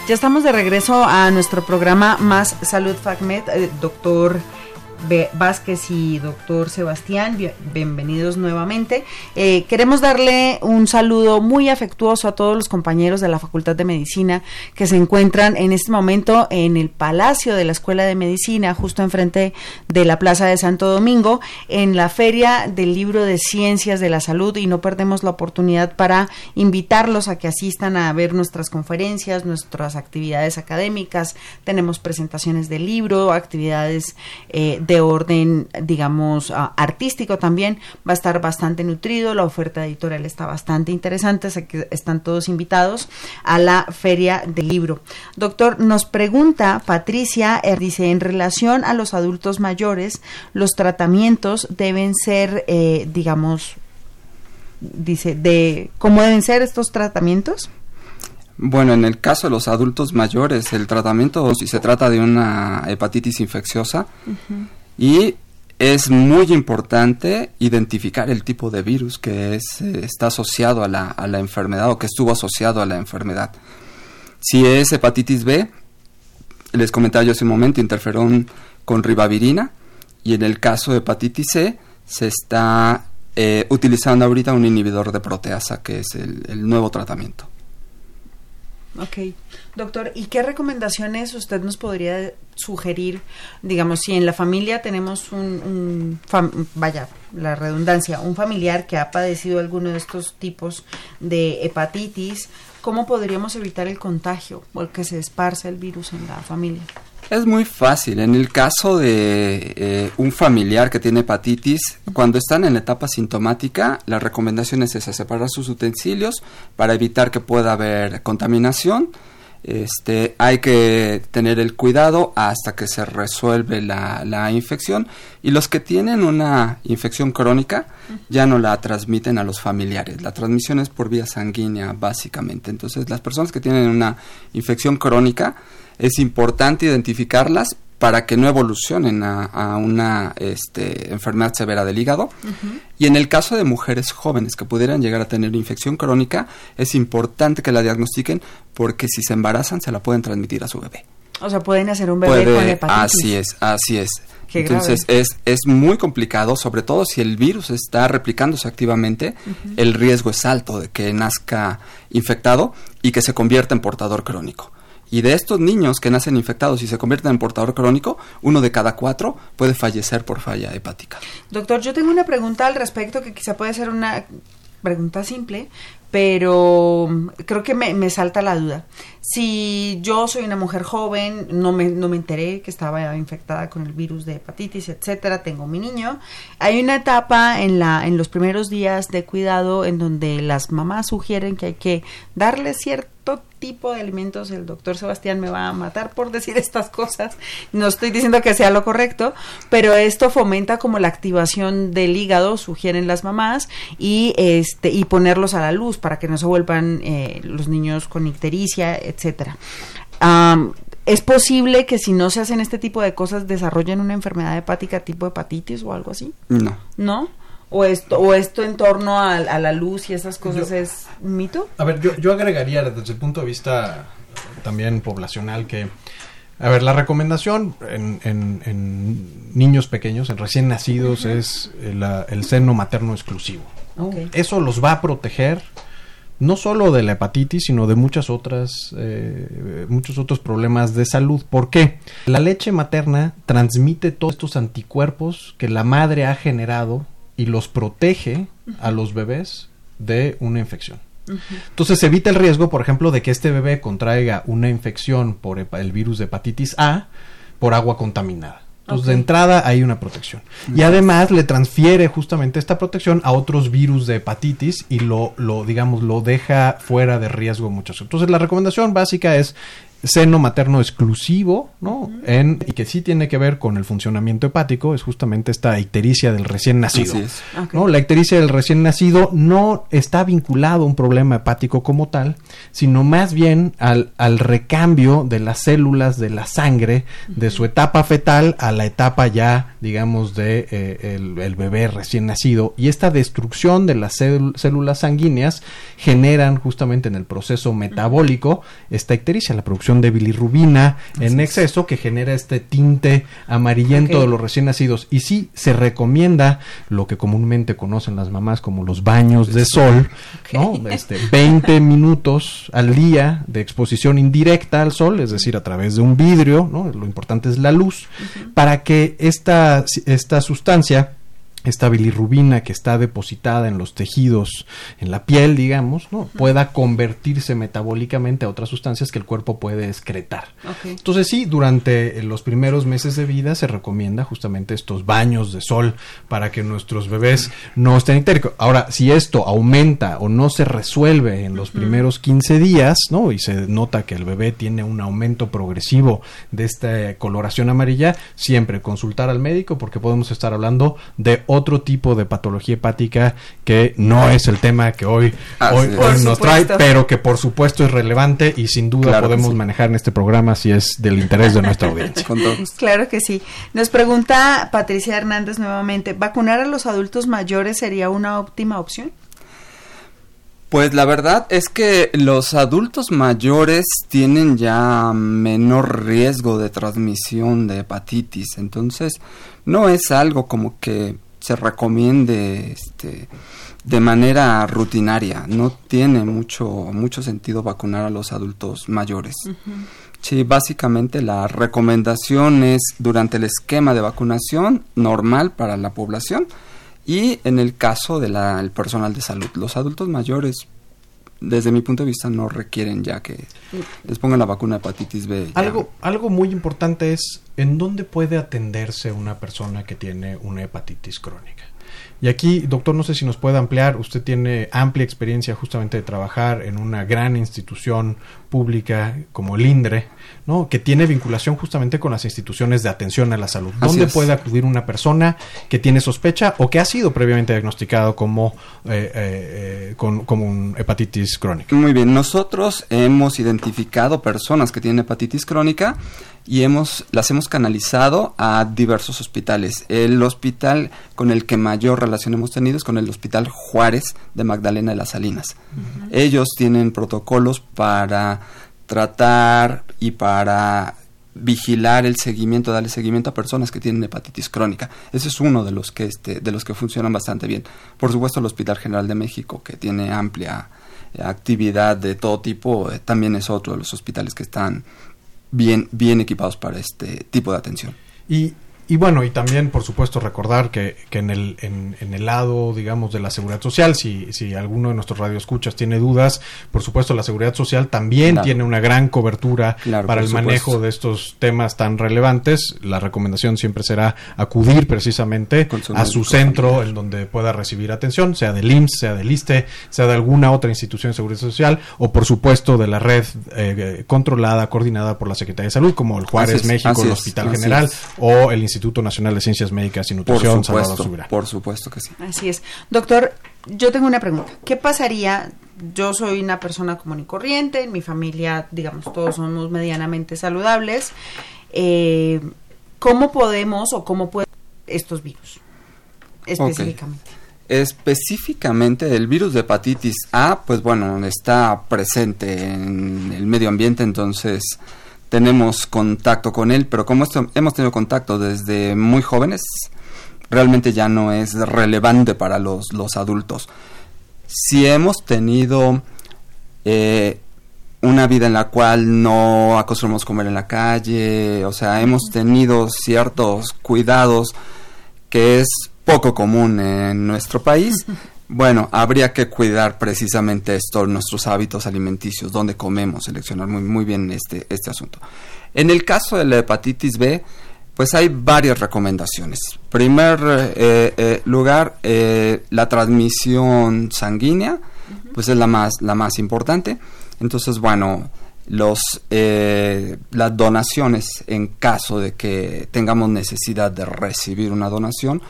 Ya estamos de regreso a nuestro programa Más Salud FACMED, eh, doctor Vázquez y doctor Sebastián, bien- bienvenidos nuevamente. Eh, queremos darle un saludo muy afectuoso a todos los compañeros de la Facultad de Medicina que se encuentran en este momento en el Palacio de la Escuela de Medicina, justo enfrente de la Plaza de Santo Domingo, en la Feria del Libro de Ciencias de la Salud y no perdemos la oportunidad para invitarlos a que asistan a ver nuestras conferencias, nuestras actividades académicas. Tenemos presentaciones de libro, actividades eh, de orden, digamos, ah, artístico también. Va a estar bastante nutrido, la oferta editorial está bastante interesante, sé que están todos invitados a la Feria del Libro. Doctor, nos pregunta Patricia, eh, dice, en relación a los adultos mayores, los tratamientos deben ser, eh, digamos, dice, de cómo deben ser estos tratamientos. Bueno, en el caso de los adultos mayores, el tratamiento, si se trata de una hepatitis infecciosa, y es muy importante identificar el tipo de virus que es, eh, está asociado a la, a la enfermedad o que estuvo asociado a la enfermedad. Si es hepatitis B, les comentaba yo hace un momento, interferón con ribavirina, y en el caso de hepatitis C, se está eh, utilizando ahorita un inhibidor de proteasa, que es el- el nuevo tratamiento. Ok, doctor, ¿y qué recomendaciones usted nos podría sugerir? Digamos, si en la familia tenemos un, un vaya, la redundancia, un familiar que ha padecido alguno de estos tipos de hepatitis, ¿cómo podríamos evitar el contagio o el que se esparce el virus en la familia? Es muy fácil. En el caso de eh, un familiar que tiene hepatitis, cuando están en la etapa sintomática, la recomendación es esa, separar sus utensilios para evitar que pueda haber contaminación. este, hay que tener el cuidado hasta que se resuelve la, la infección y los que tienen una infección crónica ya no la transmiten a los familiares. La transmisión es por vía sanguínea básicamente. Entonces las personas que tienen una infección crónica es importante identificarlas para que no evolucionen a, una este, enfermedad severa del hígado. Y en el caso de mujeres jóvenes que pudieran llegar a tener infección crónica, es importante que la diagnostiquen porque si se embarazan se la pueden transmitir a su bebé. O sea, pueden hacer un bebé con hepatitis. Así es, así es. Entonces es, es muy complicado, sobre todo si el virus está replicándose activamente, el riesgo es alto de que nazca infectado y que se convierta en portador crónico. Y de estos niños que nacen infectados y se convierten en portador crónico, uno de cada cuatro puede fallecer por falla hepática. Doctor, yo tengo una pregunta al respecto que quizá puede ser una pregunta simple, pero creo que me, me, salta la duda. Si yo soy una mujer joven, no me, no me enteré que estaba infectada con el virus de hepatitis, etcétera, tengo mi niño, hay una etapa en, la, en los primeros días de cuidado en donde las mamás sugieren que hay que darle cierto tipo de alimentos el doctor Sebastián me va a matar por decir estas cosas. No estoy diciendo que sea lo correcto, pero esto fomenta como la activación del hígado, sugieren las mamás, y este y ponerlos a la luz para que no se vuelvan eh, los niños con ictericia, etcétera. ¿Es posible que si no se hacen este tipo de cosas desarrollen una enfermedad hepática tipo hepatitis o algo así? No. ¿No? o esto o esto en torno a, la luz y esas cosas es un mito a ver yo, yo agregaría desde el punto de vista también poblacional que a ver la recomendación en, en, niños pequeños en recién nacidos es el, seno materno exclusivo eso los va a proteger no solo de la hepatitis, sino de muchas otras, eh, muchos otros problemas de salud. ¿Por qué? La leche materna transmite todos estos anticuerpos que la madre ha generado y los protege a los bebés de una infección. Entonces evita el riesgo, por ejemplo, de que este bebé contraiga una infección por el virus de hepatitis A por agua contaminada. Entonces, de entrada hay una protección. Y además le transfiere justamente esta protección a otros virus de hepatitis y lo, lo digamos, lo deja fuera de riesgo muchos. Entonces, la recomendación básica es seno materno exclusivo, ¿no? en, y que sí tiene que ver con el funcionamiento hepático, es justamente esta ictericia del recién nacido. ¿no? La ictericia del recién nacido no está vinculado a un problema hepático como tal, sino más bien al, al recambio de las células de la sangre de su etapa fetal a la etapa ya, digamos, de eh, el, bebé recién nacido. Y esta destrucción de las células sanguíneas generan justamente en el proceso metabólico esta ictericia, la producción de bilirrubina en exceso que genera este tinte amarillento de los recién nacidos. Y sí, se recomienda lo que comúnmente conocen las mamás como los baños de sol, ¿no? Este, 20 minutos al día de exposición indirecta al sol, es decir, a través de un vidrio, ¿no? Lo importante es la luz, para que esta, esta sustancia esta bilirrubina que está depositada en los tejidos, en la piel, digamos, ¿no? pueda convertirse metabólicamente a otras sustancias que el cuerpo puede excretar. Entonces sí, durante los primeros meses de vida se recomienda justamente estos baños de sol para que nuestros bebés no estén ictéricos. Ahora, si esto aumenta o no se resuelve en los primeros 15 días, ¿no? Y se nota que el bebé tiene un aumento progresivo de esta coloración amarilla, siempre consultar al médico porque podemos estar hablando de otro tipo de patología hepática que no es el tema que hoy, hoy, nos trae, pero que por supuesto es relevante y sin duda podemos manejar en este programa si es del interés de nuestra audiencia. claro que sí. Nos pregunta Patricia Hernández nuevamente, ¿vacunar a los adultos mayores sería una óptima opción? Pues la verdad es que los adultos mayores tienen ya menor riesgo de transmisión de hepatitis, entonces no es algo como que se recomiende este, de manera rutinaria. No tiene mucho, mucho sentido vacunar a los adultos mayores. Sí, básicamente la recomendación es durante el esquema de vacunación normal para la población y en el caso del personal de salud. Los adultos mayores, desde mi punto de vista, no requieren ya que les pongan la vacuna de hepatitis B. Algo, algo muy importante es ¿en dónde puede atenderse una persona que tiene una hepatitis crónica? Y aquí, doctor, no sé si nos puede ampliar, usted tiene amplia experiencia justamente de trabajar en una gran institución pública como el INDRE, ¿no? que tiene vinculación justamente con las instituciones de atención a la salud. ¿Dónde puede acudir una persona que tiene sospecha o que ha sido previamente diagnosticado como, eh, eh, con, como un hepatitis crónica? Muy bien, nosotros hemos identificado personas que tienen hepatitis crónica y hemos, las hemos canalizado a diversos hospitales. El hospital con el que mayor relación hemos tenido es con el Hospital Juárez de Magdalena de las Salinas. Ellos tienen protocolos para tratar y para vigilar el seguimiento, darle seguimiento a personas que tienen hepatitis crónica. Ese es uno de los que este, de los que funcionan bastante bien. Por supuesto, el Hospital General de México, que tiene amplia actividad de todo tipo, eh, también es otro de los hospitales que están bien, bien equipados para este tipo de atención. Y bueno, y también, por supuesto, recordar que, que en, el, en, el lado, digamos, de la seguridad social, si, si alguno de nuestros radioescuchas tiene dudas, por supuesto, la seguridad social también tiene una gran cobertura para el manejo de estos temas tan relevantes. La recomendación siempre será acudir precisamente a su centro en donde pueda recibir atención, sea del IMSS, sea del ISTE, sea de alguna otra institución de seguridad social, o por supuesto de la red eh, controlada, coordinada por la Secretaría de Salud, como el Juárez México, el Hospital General o el Instituto Instituto Nacional de Ciencias Médicas y Nutrición, por supuesto, Por supuesto que sí. Así es. Doctor, yo tengo una pregunta. ¿Qué pasaría? Yo soy una persona común y corriente, en mi familia, digamos, todos somos medianamente saludables. Eh, ¿Cómo podemos o cómo pueden estos virus específicamente? Específicamente el virus de hepatitis A, pues bueno, está presente en el medio ambiente, entonces tenemos contacto con él, pero como hemos tenido contacto desde muy jóvenes, realmente ya no es relevante para los, adultos. Si hemos tenido eh, una vida en la cual no acostumbramos comer en la calle, o sea, hemos tenido ciertos cuidados que es poco común en nuestro país, Bueno, habría que cuidar precisamente esto, nuestros hábitos alimenticios, dónde comemos, seleccionar muy, muy bien este, este asunto. En el caso de la hepatitis B, pues hay varias recomendaciones. Primer eh, eh, lugar, eh, la transmisión sanguínea, pues es la más, la más importante. Entonces, bueno, los, las donaciones en caso de que tengamos necesidad de recibir una donación,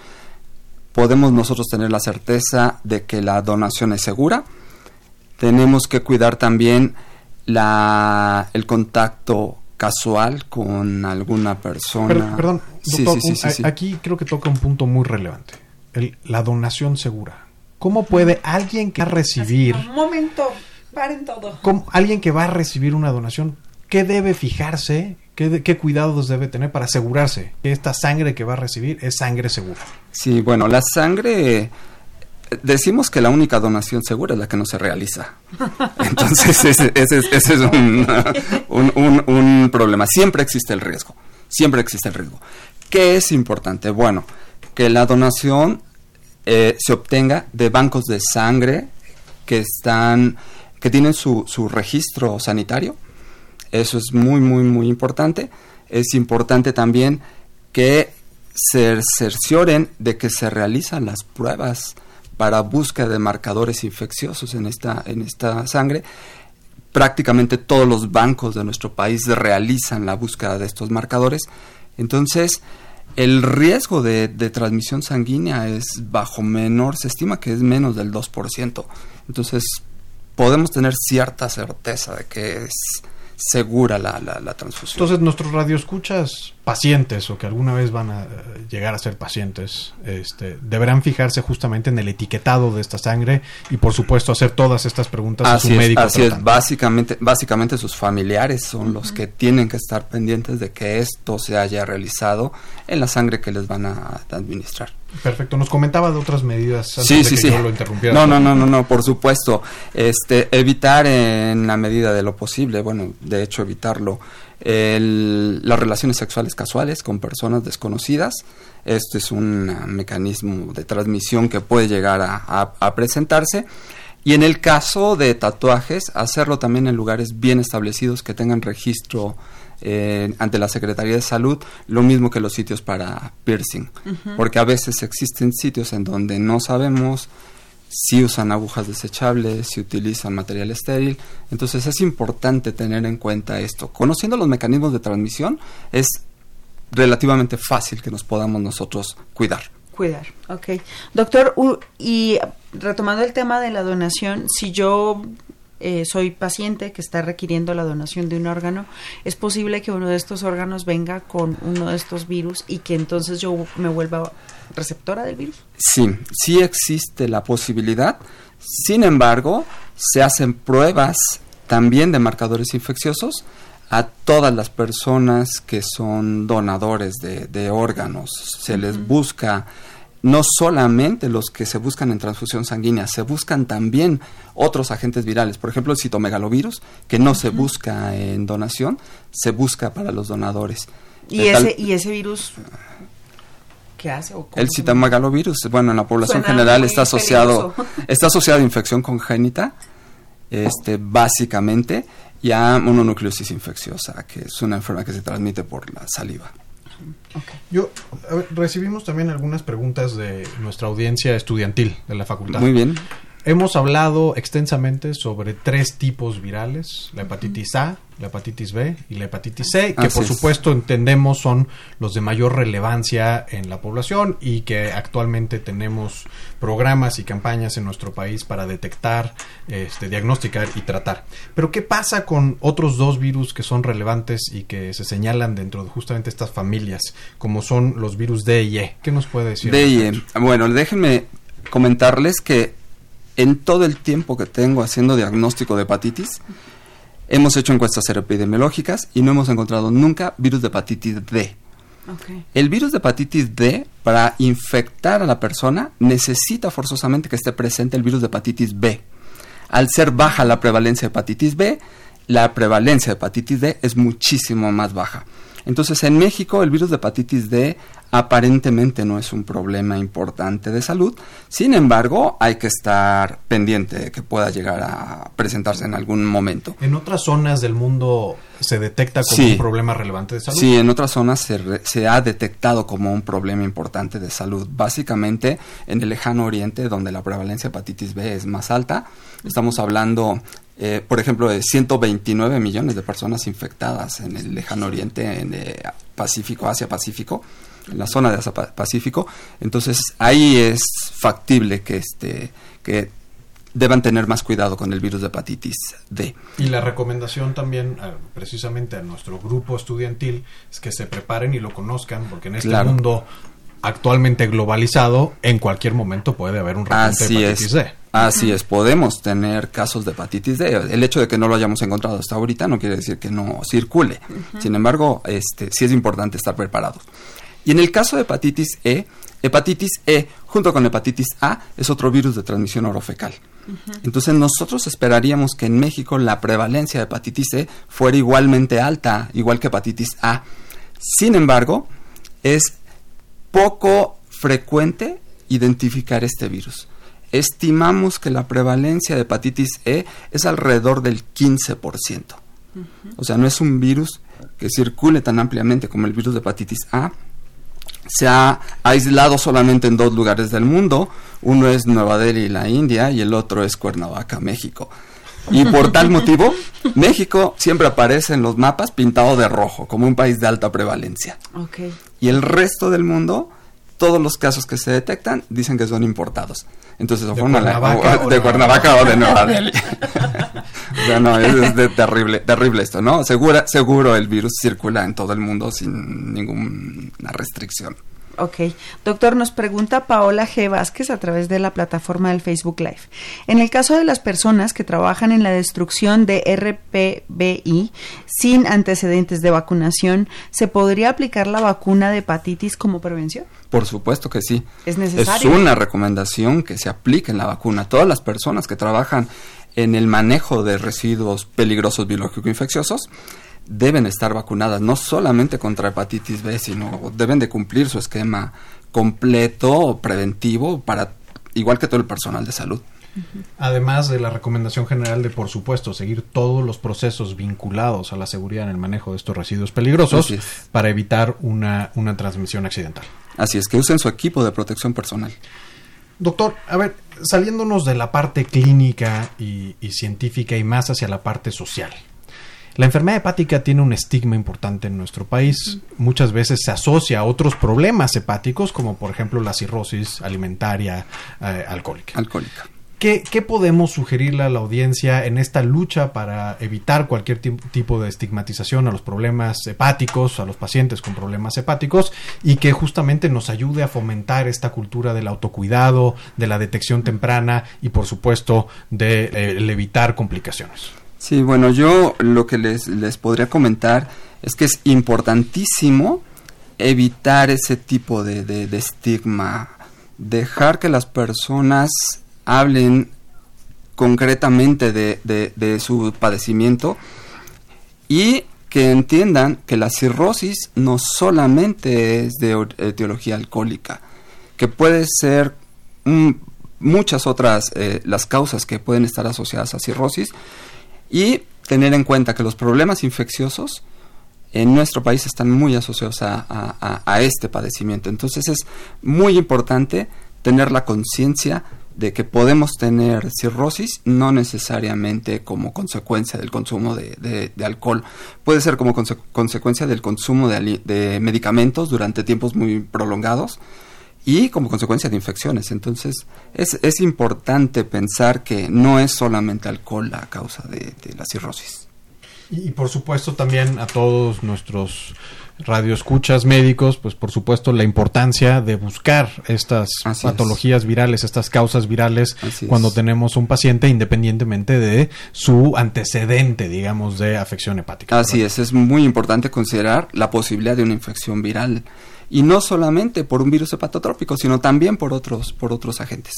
podemos nosotros tener la certeza de que la donación es segura. Tenemos que cuidar también la, el contacto casual con alguna persona. perdón, doctor, aquí creo que toca un punto muy relevante. la donación segura. ¿Cómo puede alguien que va a recibir... Un momento, paren todo. alguien que va a recibir una donación, ¿qué debe fijarse ¿Qué, cuidados debe tener para asegurarse que esta sangre que va a recibir es sangre segura? Sí, bueno, la sangre decimos que la única donación segura es la que no se realiza. Entonces, ese, es un, problema. Siempre existe el riesgo. Siempre existe el riesgo. ¿Qué es importante? Bueno, que la donación eh, se obtenga de bancos de sangre que están, que tienen su, su registro sanitario eso es muy, muy, muy importante. Es importante también que se cercioren de que se realizan las pruebas para búsqueda de marcadores infecciosos en esta, en esta sangre. Prácticamente todos los bancos de nuestro país realizan la búsqueda de estos marcadores. Entonces, el riesgo de, de, transmisión sanguínea es bajo menor, se estima que es menos del 2%. Entonces, podemos tener cierta certeza de que es segura la, la, la transfusión. Entonces, nuestros radioescuchas pacientes o que alguna vez van a eh, llegar a ser pacientes, este, deberán fijarse justamente en el etiquetado de esta sangre y por supuesto hacer todas estas preguntas a su médico. Así es, básicamente, básicamente sus familiares son los que tienen que estar pendientes de que esto se haya realizado en la sangre que les van a administrar. Perfecto, nos comentaba de otras medidas antes sí, de que yo lo interrumpiera. No, no, no, no, no, por supuesto. Este, evitar en la medida de lo posible, bueno, de hecho evitarlo las relaciones sexuales casuales con personas desconocidas. Este es un mecanismo de transmisión que puede llegar a, presentarse. Y en el caso de tatuajes, hacerlo también en lugares bien establecidos que tengan registro eh, ante la Secretaría de Salud, lo mismo que los sitios para piercing, porque a veces existen sitios en donde no sabemos si usan agujas desechables, si utilizan material estéril. Entonces es importante tener en cuenta esto. Conociendo los mecanismos de transmisión es relativamente fácil que nos podamos nosotros cuidar. Cuidar, ok. Doctor, y retomando el tema de la donación, si yo eh, soy paciente que está requiriendo la donación de un órgano, es posible que uno de estos órganos venga con uno de estos virus y que entonces yo me vuelva receptora del virus? Sí, sí existe la posibilidad. Sin embargo, se hacen pruebas también de marcadores infecciosos a todas las personas que son donadores de, órganos. Se les busca no solamente los que se buscan en transfusión sanguínea, se buscan también otros agentes virales. Por ejemplo, el citomegalovirus, que no se busca en donación, se busca para los donadores. ¿Y, ese, ¿y ese virus ¿Qué hace? el citomegalovirus, bueno, en la población general está asociado, está asociado a infección congénita, este, básicamente, y a mononucleosis infecciosa, que es una enfermedad que se transmite por la saliva. Yo recibimos también algunas preguntas de nuestra audiencia estudiantil de la facultad. Muy bien. Hemos hablado extensamente sobre tres tipos virales, la hepatitis A, la hepatitis B y la hepatitis C, que por supuesto entendemos son los de mayor relevancia en la población y que actualmente tenemos programas y campañas en nuestro país para detectar, este, diagnosticar y tratar. Pero ¿qué pasa con otros dos virus que son relevantes y que se señalan dentro de justamente estas familias, como son los virus D y E? ¿Qué nos puede decir? D y E. Bueno, déjenme comentarles que en todo el tiempo que tengo haciendo diagnóstico de hepatitis, hemos hecho encuestas epidemiológicas y no hemos encontrado nunca virus de hepatitis D. El virus de hepatitis D, para infectar a la persona, necesita forzosamente que esté presente el virus de hepatitis B. Al ser baja la prevalencia de hepatitis B, la prevalencia de hepatitis D es muchísimo más baja. Entonces, en México, el virus de hepatitis D aparentemente no es un problema importante de salud. Sin embargo, hay que estar pendiente de que pueda llegar a presentarse en algún momento. ¿En otras zonas del mundo se detecta como un problema relevante de salud? Sí, en otras zonas se, se, ha detectado como un problema importante de salud. Básicamente en el lejano oriente, donde la prevalencia de hepatitis B es más alta. Estamos hablando eh, por ejemplo, de 129 millones de personas infectadas en el lejano oriente, en eh, Pacífico, Asia-Pacífico, en la zona de Asia-Pacífico. Entonces, ahí es factible que, este, que deban tener más cuidado con el virus de hepatitis D. Y la recomendación también, precisamente a nuestro grupo estudiantil, es que se preparen y lo conozcan, porque en este mundo actualmente globalizado, en cualquier momento puede haber un repunte de hepatitis D. Así es, podemos tener casos de hepatitis D. El hecho de que no lo hayamos encontrado hasta ahorita no quiere decir que no circule. Sin embargo, este, sí es importante estar preparados. Y en el caso de hepatitis E, hepatitis E junto con hepatitis A es otro virus de transmisión orofecal. Entonces nosotros esperaríamos que en México la prevalencia de hepatitis E fuera igualmente alta, igual que hepatitis A. Sin embargo, es poco frecuente identificar este virus estimamos que la prevalencia de hepatitis E es alrededor del 15%. O sea, no es un virus que circule tan ampliamente como el virus de hepatitis A. Se ha aislado solamente en dos lugares del mundo. Uno es Nueva Delhi, la India, y el otro es Cuernavaca, México. Y por tal motivo, México siempre aparece en los mapas pintado de rojo, como un país de alta prevalencia. Y el resto del mundo, todos los casos que se detectan dicen que son importados. Entonces, de Cuernavaca, o, de, Cuernavaca o de Nueva Delhi. o sea, no, es, terrible, terrible esto, ¿no? Segura, seguro el virus circula en todo el mundo sin ninguna restricción. Ok. Doctor, nos pregunta Paola G. Vázquez a través de la plataforma del Facebook Live. En el caso de las personas que trabajan en la destrucción de RPBI sin antecedentes de vacunación, ¿se podría aplicar la vacuna de hepatitis como prevención? Por supuesto que sí. Es necesario. Es una recomendación que se aplique en la vacuna. Todas las personas que trabajan en el manejo de residuos peligrosos biológico-infecciosos deben estar vacunadas, no solamente contra hepatitis B, sino deben de cumplir su esquema completo, preventivo, para igual que todo el personal de salud. Además de la recomendación general de, por supuesto, seguir todos los procesos vinculados a la seguridad en el manejo de estos residuos peligrosos para evitar una, una transmisión accidental. Así es, que usen su equipo de protección personal. Doctor, a ver, saliéndonos de la parte clínica y, científica y más hacia la parte social. La enfermedad hepática tiene un estigma importante en nuestro país. Muchas veces se asocia a otros problemas hepáticos, como por ejemplo la cirrosis alimentaria eh, alcohólica. Alcohólica. ¿Qué, podemos sugerirle a la audiencia en esta lucha para evitar cualquier tipo de estigmatización a los problemas hepáticos, a los pacientes con problemas hepáticos y que justamente nos ayude a fomentar esta cultura del autocuidado, de la detección temprana y por supuesto de eh, evitar complicaciones? Sí, bueno, yo lo que les, les podría comentar es que es importantísimo evitar ese tipo de, de estigma, dejar que las personas hablen concretamente de, su padecimiento y que entiendan que la cirrosis no solamente es de etiología alcohólica, que puede ser muchas otras eh, las causas que pueden estar asociadas a cirrosis y tener en cuenta que los problemas infecciosos en nuestro país están muy asociados a, a este padecimiento. Entonces es muy importante tener la conciencia de que podemos tener cirrosis, no necesariamente como consecuencia del consumo de, alcohol, puede ser como consecuencia del consumo de, medicamentos durante tiempos muy prolongados y como consecuencia de infecciones. Entonces es, es importante pensar que no es solamente alcohol la causa de, la cirrosis. y por supuesto también a todos nuestros radioescuchas médicos, pues por supuesto la importancia de buscar estas patologías virales, estas causas virales cuando tenemos un paciente independientemente de su antecedente, digamos, de afección hepática. Así es, es muy importante considerar la posibilidad de una infección viral y no solamente por un virus hepatotrópico, sino también por otros por otros agentes.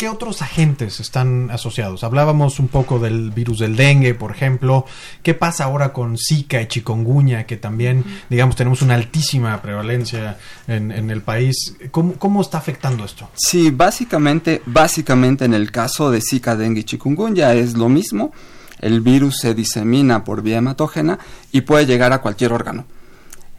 ¿Qué otros agentes están asociados? Hablábamos un poco del virus del dengue, por ejemplo. ¿Qué pasa ahora con Zika y chikungunya, que también, digamos, tenemos una altísima prevalencia en, el país? ¿Cómo, está afectando esto? Sí, básicamente, básicamente en el caso de Zika, dengue y chikungunya es lo mismo. El virus se disemina por vía hematógena y puede llegar a cualquier órgano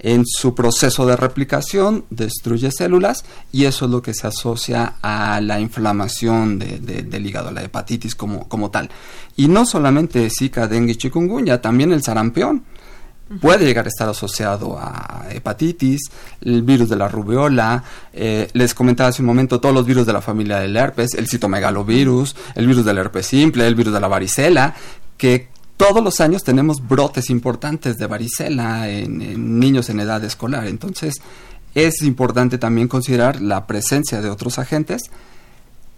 en su proceso de replicación destruye células y eso es lo que se asocia a la inflamación del hígado, la hepatitis como, como tal. Y no solamente Zika, dengue y chikungunya, también el sarampión puede llegar a estar asociado a hepatitis, el virus de la rubeola, eh, les comentaba hace un momento todos los virus de la familia del herpes, el citomegalovirus, el virus del herpes simple, el virus de la varicela, que todos los años tenemos brotes importantes de varicela en, niños en edad escolar. Entonces, es importante también considerar la presencia de otros agentes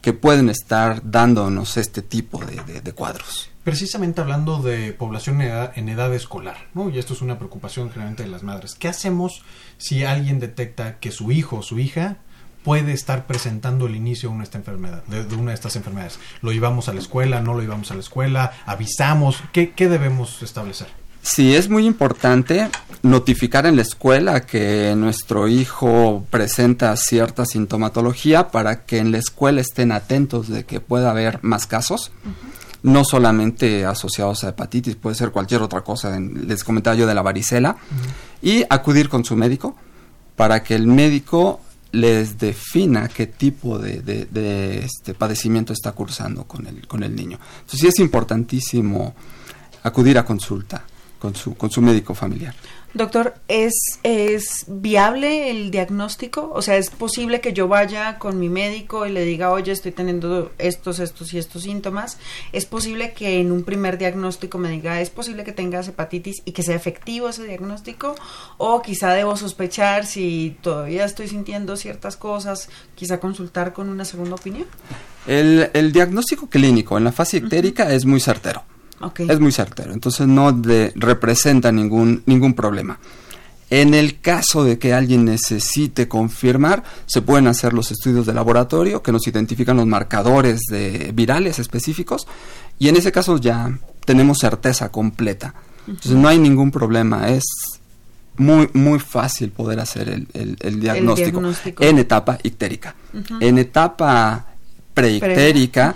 que pueden estar dándonos este tipo de, cuadros. Precisamente hablando de población en edad, en edad, escolar, ¿no? Y esto es una preocupación generalmente de las madres. ¿Qué hacemos si alguien detecta que su hijo o su hija puede estar presentando el inicio de una, esta enfermedad, de, una de estas enfermedades. ¿Lo llevamos a la escuela? ¿No lo llevamos a la escuela? ¿Avisamos? ¿Qué, qué debemos establecer? Sí, es muy importante notificar en la escuela que nuestro hijo presenta cierta sintomatología para que en la escuela estén atentos de que pueda haber más casos. No solamente asociados a hepatitis, puede ser cualquier otra cosa. Les comentaba yo de la varicela. Y acudir con su médico para que el médico les defina qué tipo de, este padecimiento está cursando con el, con el niño. Entonces sí es importantísimo acudir a consulta con su, con su médico familiar. Doctor, ¿es, ¿es viable el diagnóstico? O sea, ¿es posible que yo vaya con mi médico y le diga, oye, estoy teniendo estos, estos y estos síntomas? ¿Es posible que en un primer diagnóstico me diga, es posible que tengas hepatitis y que sea efectivo ese diagnóstico? ¿O quizá debo sospechar si todavía estoy sintiendo ciertas cosas, quizá consultar con una segunda opinión? El, el diagnóstico clínico en la fase ictérica es muy certero es muy certero, entonces no representa ningún, ningún problema. En el caso de que alguien necesite confirmar, se pueden hacer los estudios de laboratorio que nos identifican los marcadores de virales específicos y en ese caso ya tenemos certeza completa. Entonces no hay ningún problema, es muy, muy fácil poder hacer el, diagnóstico, en etapa ictérica. En etapa preictérica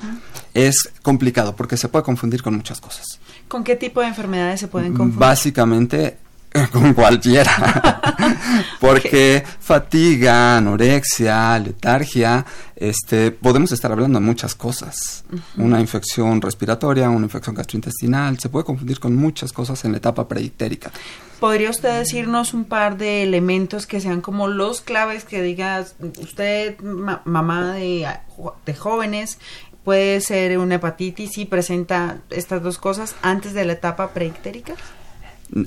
es complicado porque se puede confundir con muchas cosas. ¿Con qué tipo de enfermedades se pueden confundir? Básicamente con cualquiera. Porque fatiga, anorexia, letargia, este, podemos estar hablando de muchas cosas. Una infección respiratoria, una infección gastrointestinal, se puede confundir con muchas cosas en la etapa preictérica. ¿Podría usted decirnos un par de elementos que sean como los claves que digas, usted, mamá de, de jóvenes, puede ser una hepatitis y presenta estas dos cosas antes de la etapa preictérica?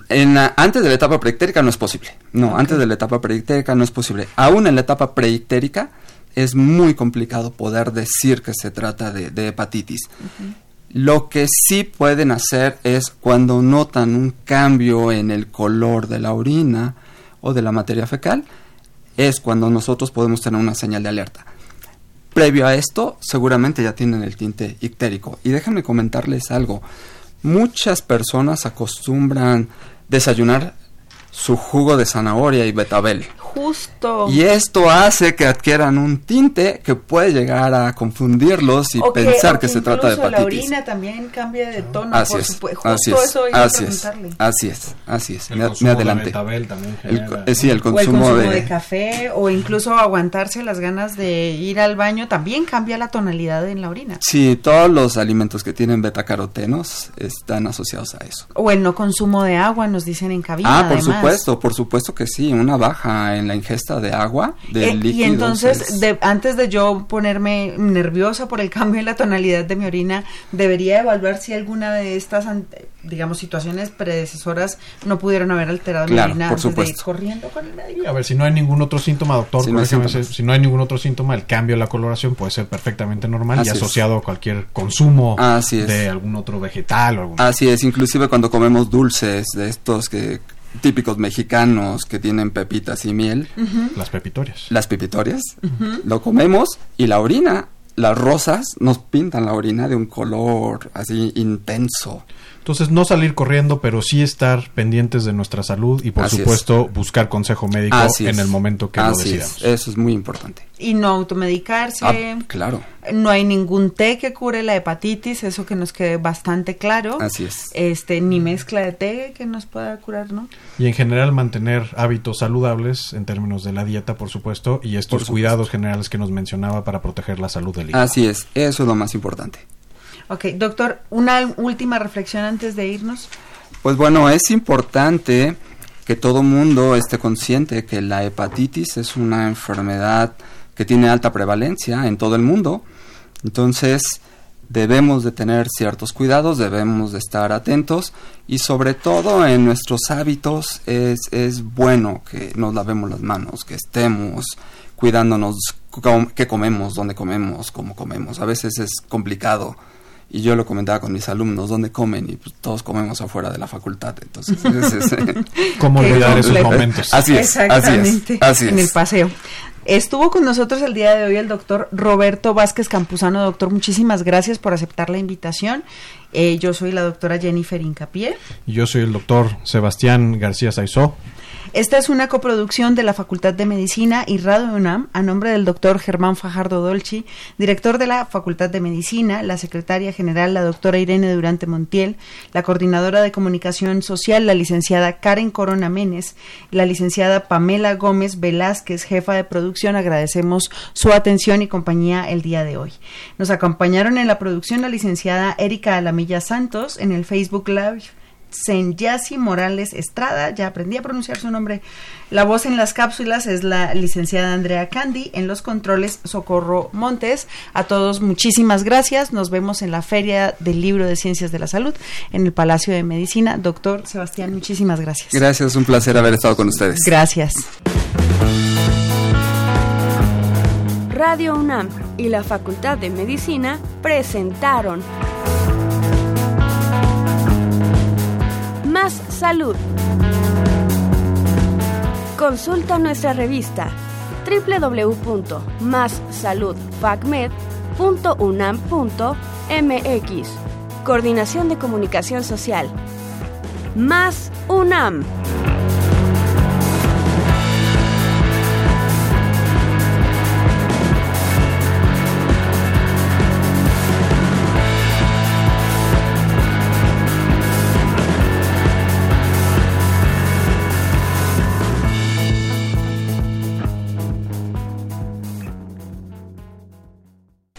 En, antes de la etapa preictérica no es posible. No, antes de la etapa preictérica no es posible. Aún en la etapa preictérica es muy complicado poder decir que se trata de, hepatitis. Lo que sí pueden hacer es cuando notan un cambio en el color de la orina o de la materia fecal, es cuando nosotros podemos tener una señal de alerta. Previo a esto, seguramente ya tienen el tinte ictérico. Y déjenme comentarles algo muchas personas acostumbran desayunar su jugo de zanahoria y betabel. Justo. Y esto hace que adquieran un tinte que puede llegar a confundirlos y pensar que, se trata de hepatitis. la orina también cambia de tono, así es, así es, así es, así es, así es, el me, consumo adelante. De betabel también el, eh, sí, el consumo, o el consumo de... café o incluso aguantarse las ganas de ir al baño también cambia la tonalidad en la orina. Sí, todos los alimentos que tienen betacarotenos están asociados a eso. O el no consumo de agua, nos dicen en cabina. Ah, por supuesto, por supuesto que sí, una baja en la ingesta de agua, de líquidos. Y entonces, antes de yo ponerme nerviosa por el cambio en la tonalidad de mi orina, debería evaluar si alguna de estas, digamos, situaciones predecesoras no pudieron haber alterado mi orina por antes supuesto. de corriendo con el médico. A ver, si no hay ningún otro síntoma, doctor, si no, hay, si no hay ningún otro síntoma, el cambio de la coloración puede ser perfectamente normal y asociado a cualquier consumo de algún otro vegetal o algún Así es, inclusive cuando comemos dulces de estos que típicos mexicanos que tienen pepitas y miel. Las pepitorias. Las pepitorias. Lo comemos y la orina, las rosas nos pintan la orina de un color así intenso. Entonces, no salir corriendo, pero sí estar pendientes de nuestra salud y, por supuesto, buscar consejo médico en el momento que lo decidamos. Eso es muy importante. Y no automedicarse. Ah, claro. No hay ningún té que cure la hepatitis, eso que nos quede bastante claro. Así es. Este, ni mezcla de té que nos pueda curar, ¿no? Y en general mantener hábitos saludables en términos de la dieta, por supuesto, y estos cuidados generales que nos mencionaba para proteger la salud del hígado. Así es, eso es lo más importante. Ok, doctor, una última reflexión antes de irnos. Pues bueno, es importante que todo mundo esté consciente que la hepatitis es una enfermedad que tiene alta prevalencia en todo el mundo. Entonces, debemos de tener ciertos cuidados, debemos de estar atentos y sobre todo en nuestros hábitos es, es bueno que nos lavemos las manos, que estemos cuidándonos qué comemos, dónde comemos, cómo comemos. A veces es complicado y yo lo comentaba con mis alumnos, ¿dónde comen? Y pues, todos comemos afuera de la facultad, entonces... ¿Cómo olvidar esos momentos? Así es, Exactamente, así es, En el paseo. Estuvo con nosotros el día de hoy el doctor Roberto Vázquez Campuzano. Doctor, muchísimas gracias por aceptar la invitación. Eh, yo soy la doctora Jennifer Incapié. Y yo soy el doctor Sebastián García Saizó. Esta es una coproducción de la Facultad de Medicina y Radio UNAM a nombre del doctor Germán Fajardo Dolci, director de la Facultad de Medicina, la secretaria general, la doctora Irene Durante Montiel, la coordinadora de comunicación social, la licenciada Karen Corona Menes, la licenciada Pamela Gómez Velázquez, jefa de producción. Agradecemos su atención y compañía el día de hoy. Nos acompañaron en la producción la licenciada Erika Alamilla Santos, en el Facebook Live Senyasi Morales Estrada, ya aprendí a pronunciar su nombre. La voz en las cápsulas es la licenciada Andrea Candy, en los controles Socorro Montes. A todos muchísimas gracias. Nos vemos en la Feria del Libro de Ciencias de la Salud en el Palacio de Medicina. Doctor Sebastián, muchísimas gracias. Gracias, un placer haber estado con ustedes. Gracias. Radio UNAM y la Facultad de Medicina presentaron Más Salud. Consulta nuestra revista www.massaludfacmed.unam.mx. Coordinación de Comunicación Social. Más UNAM.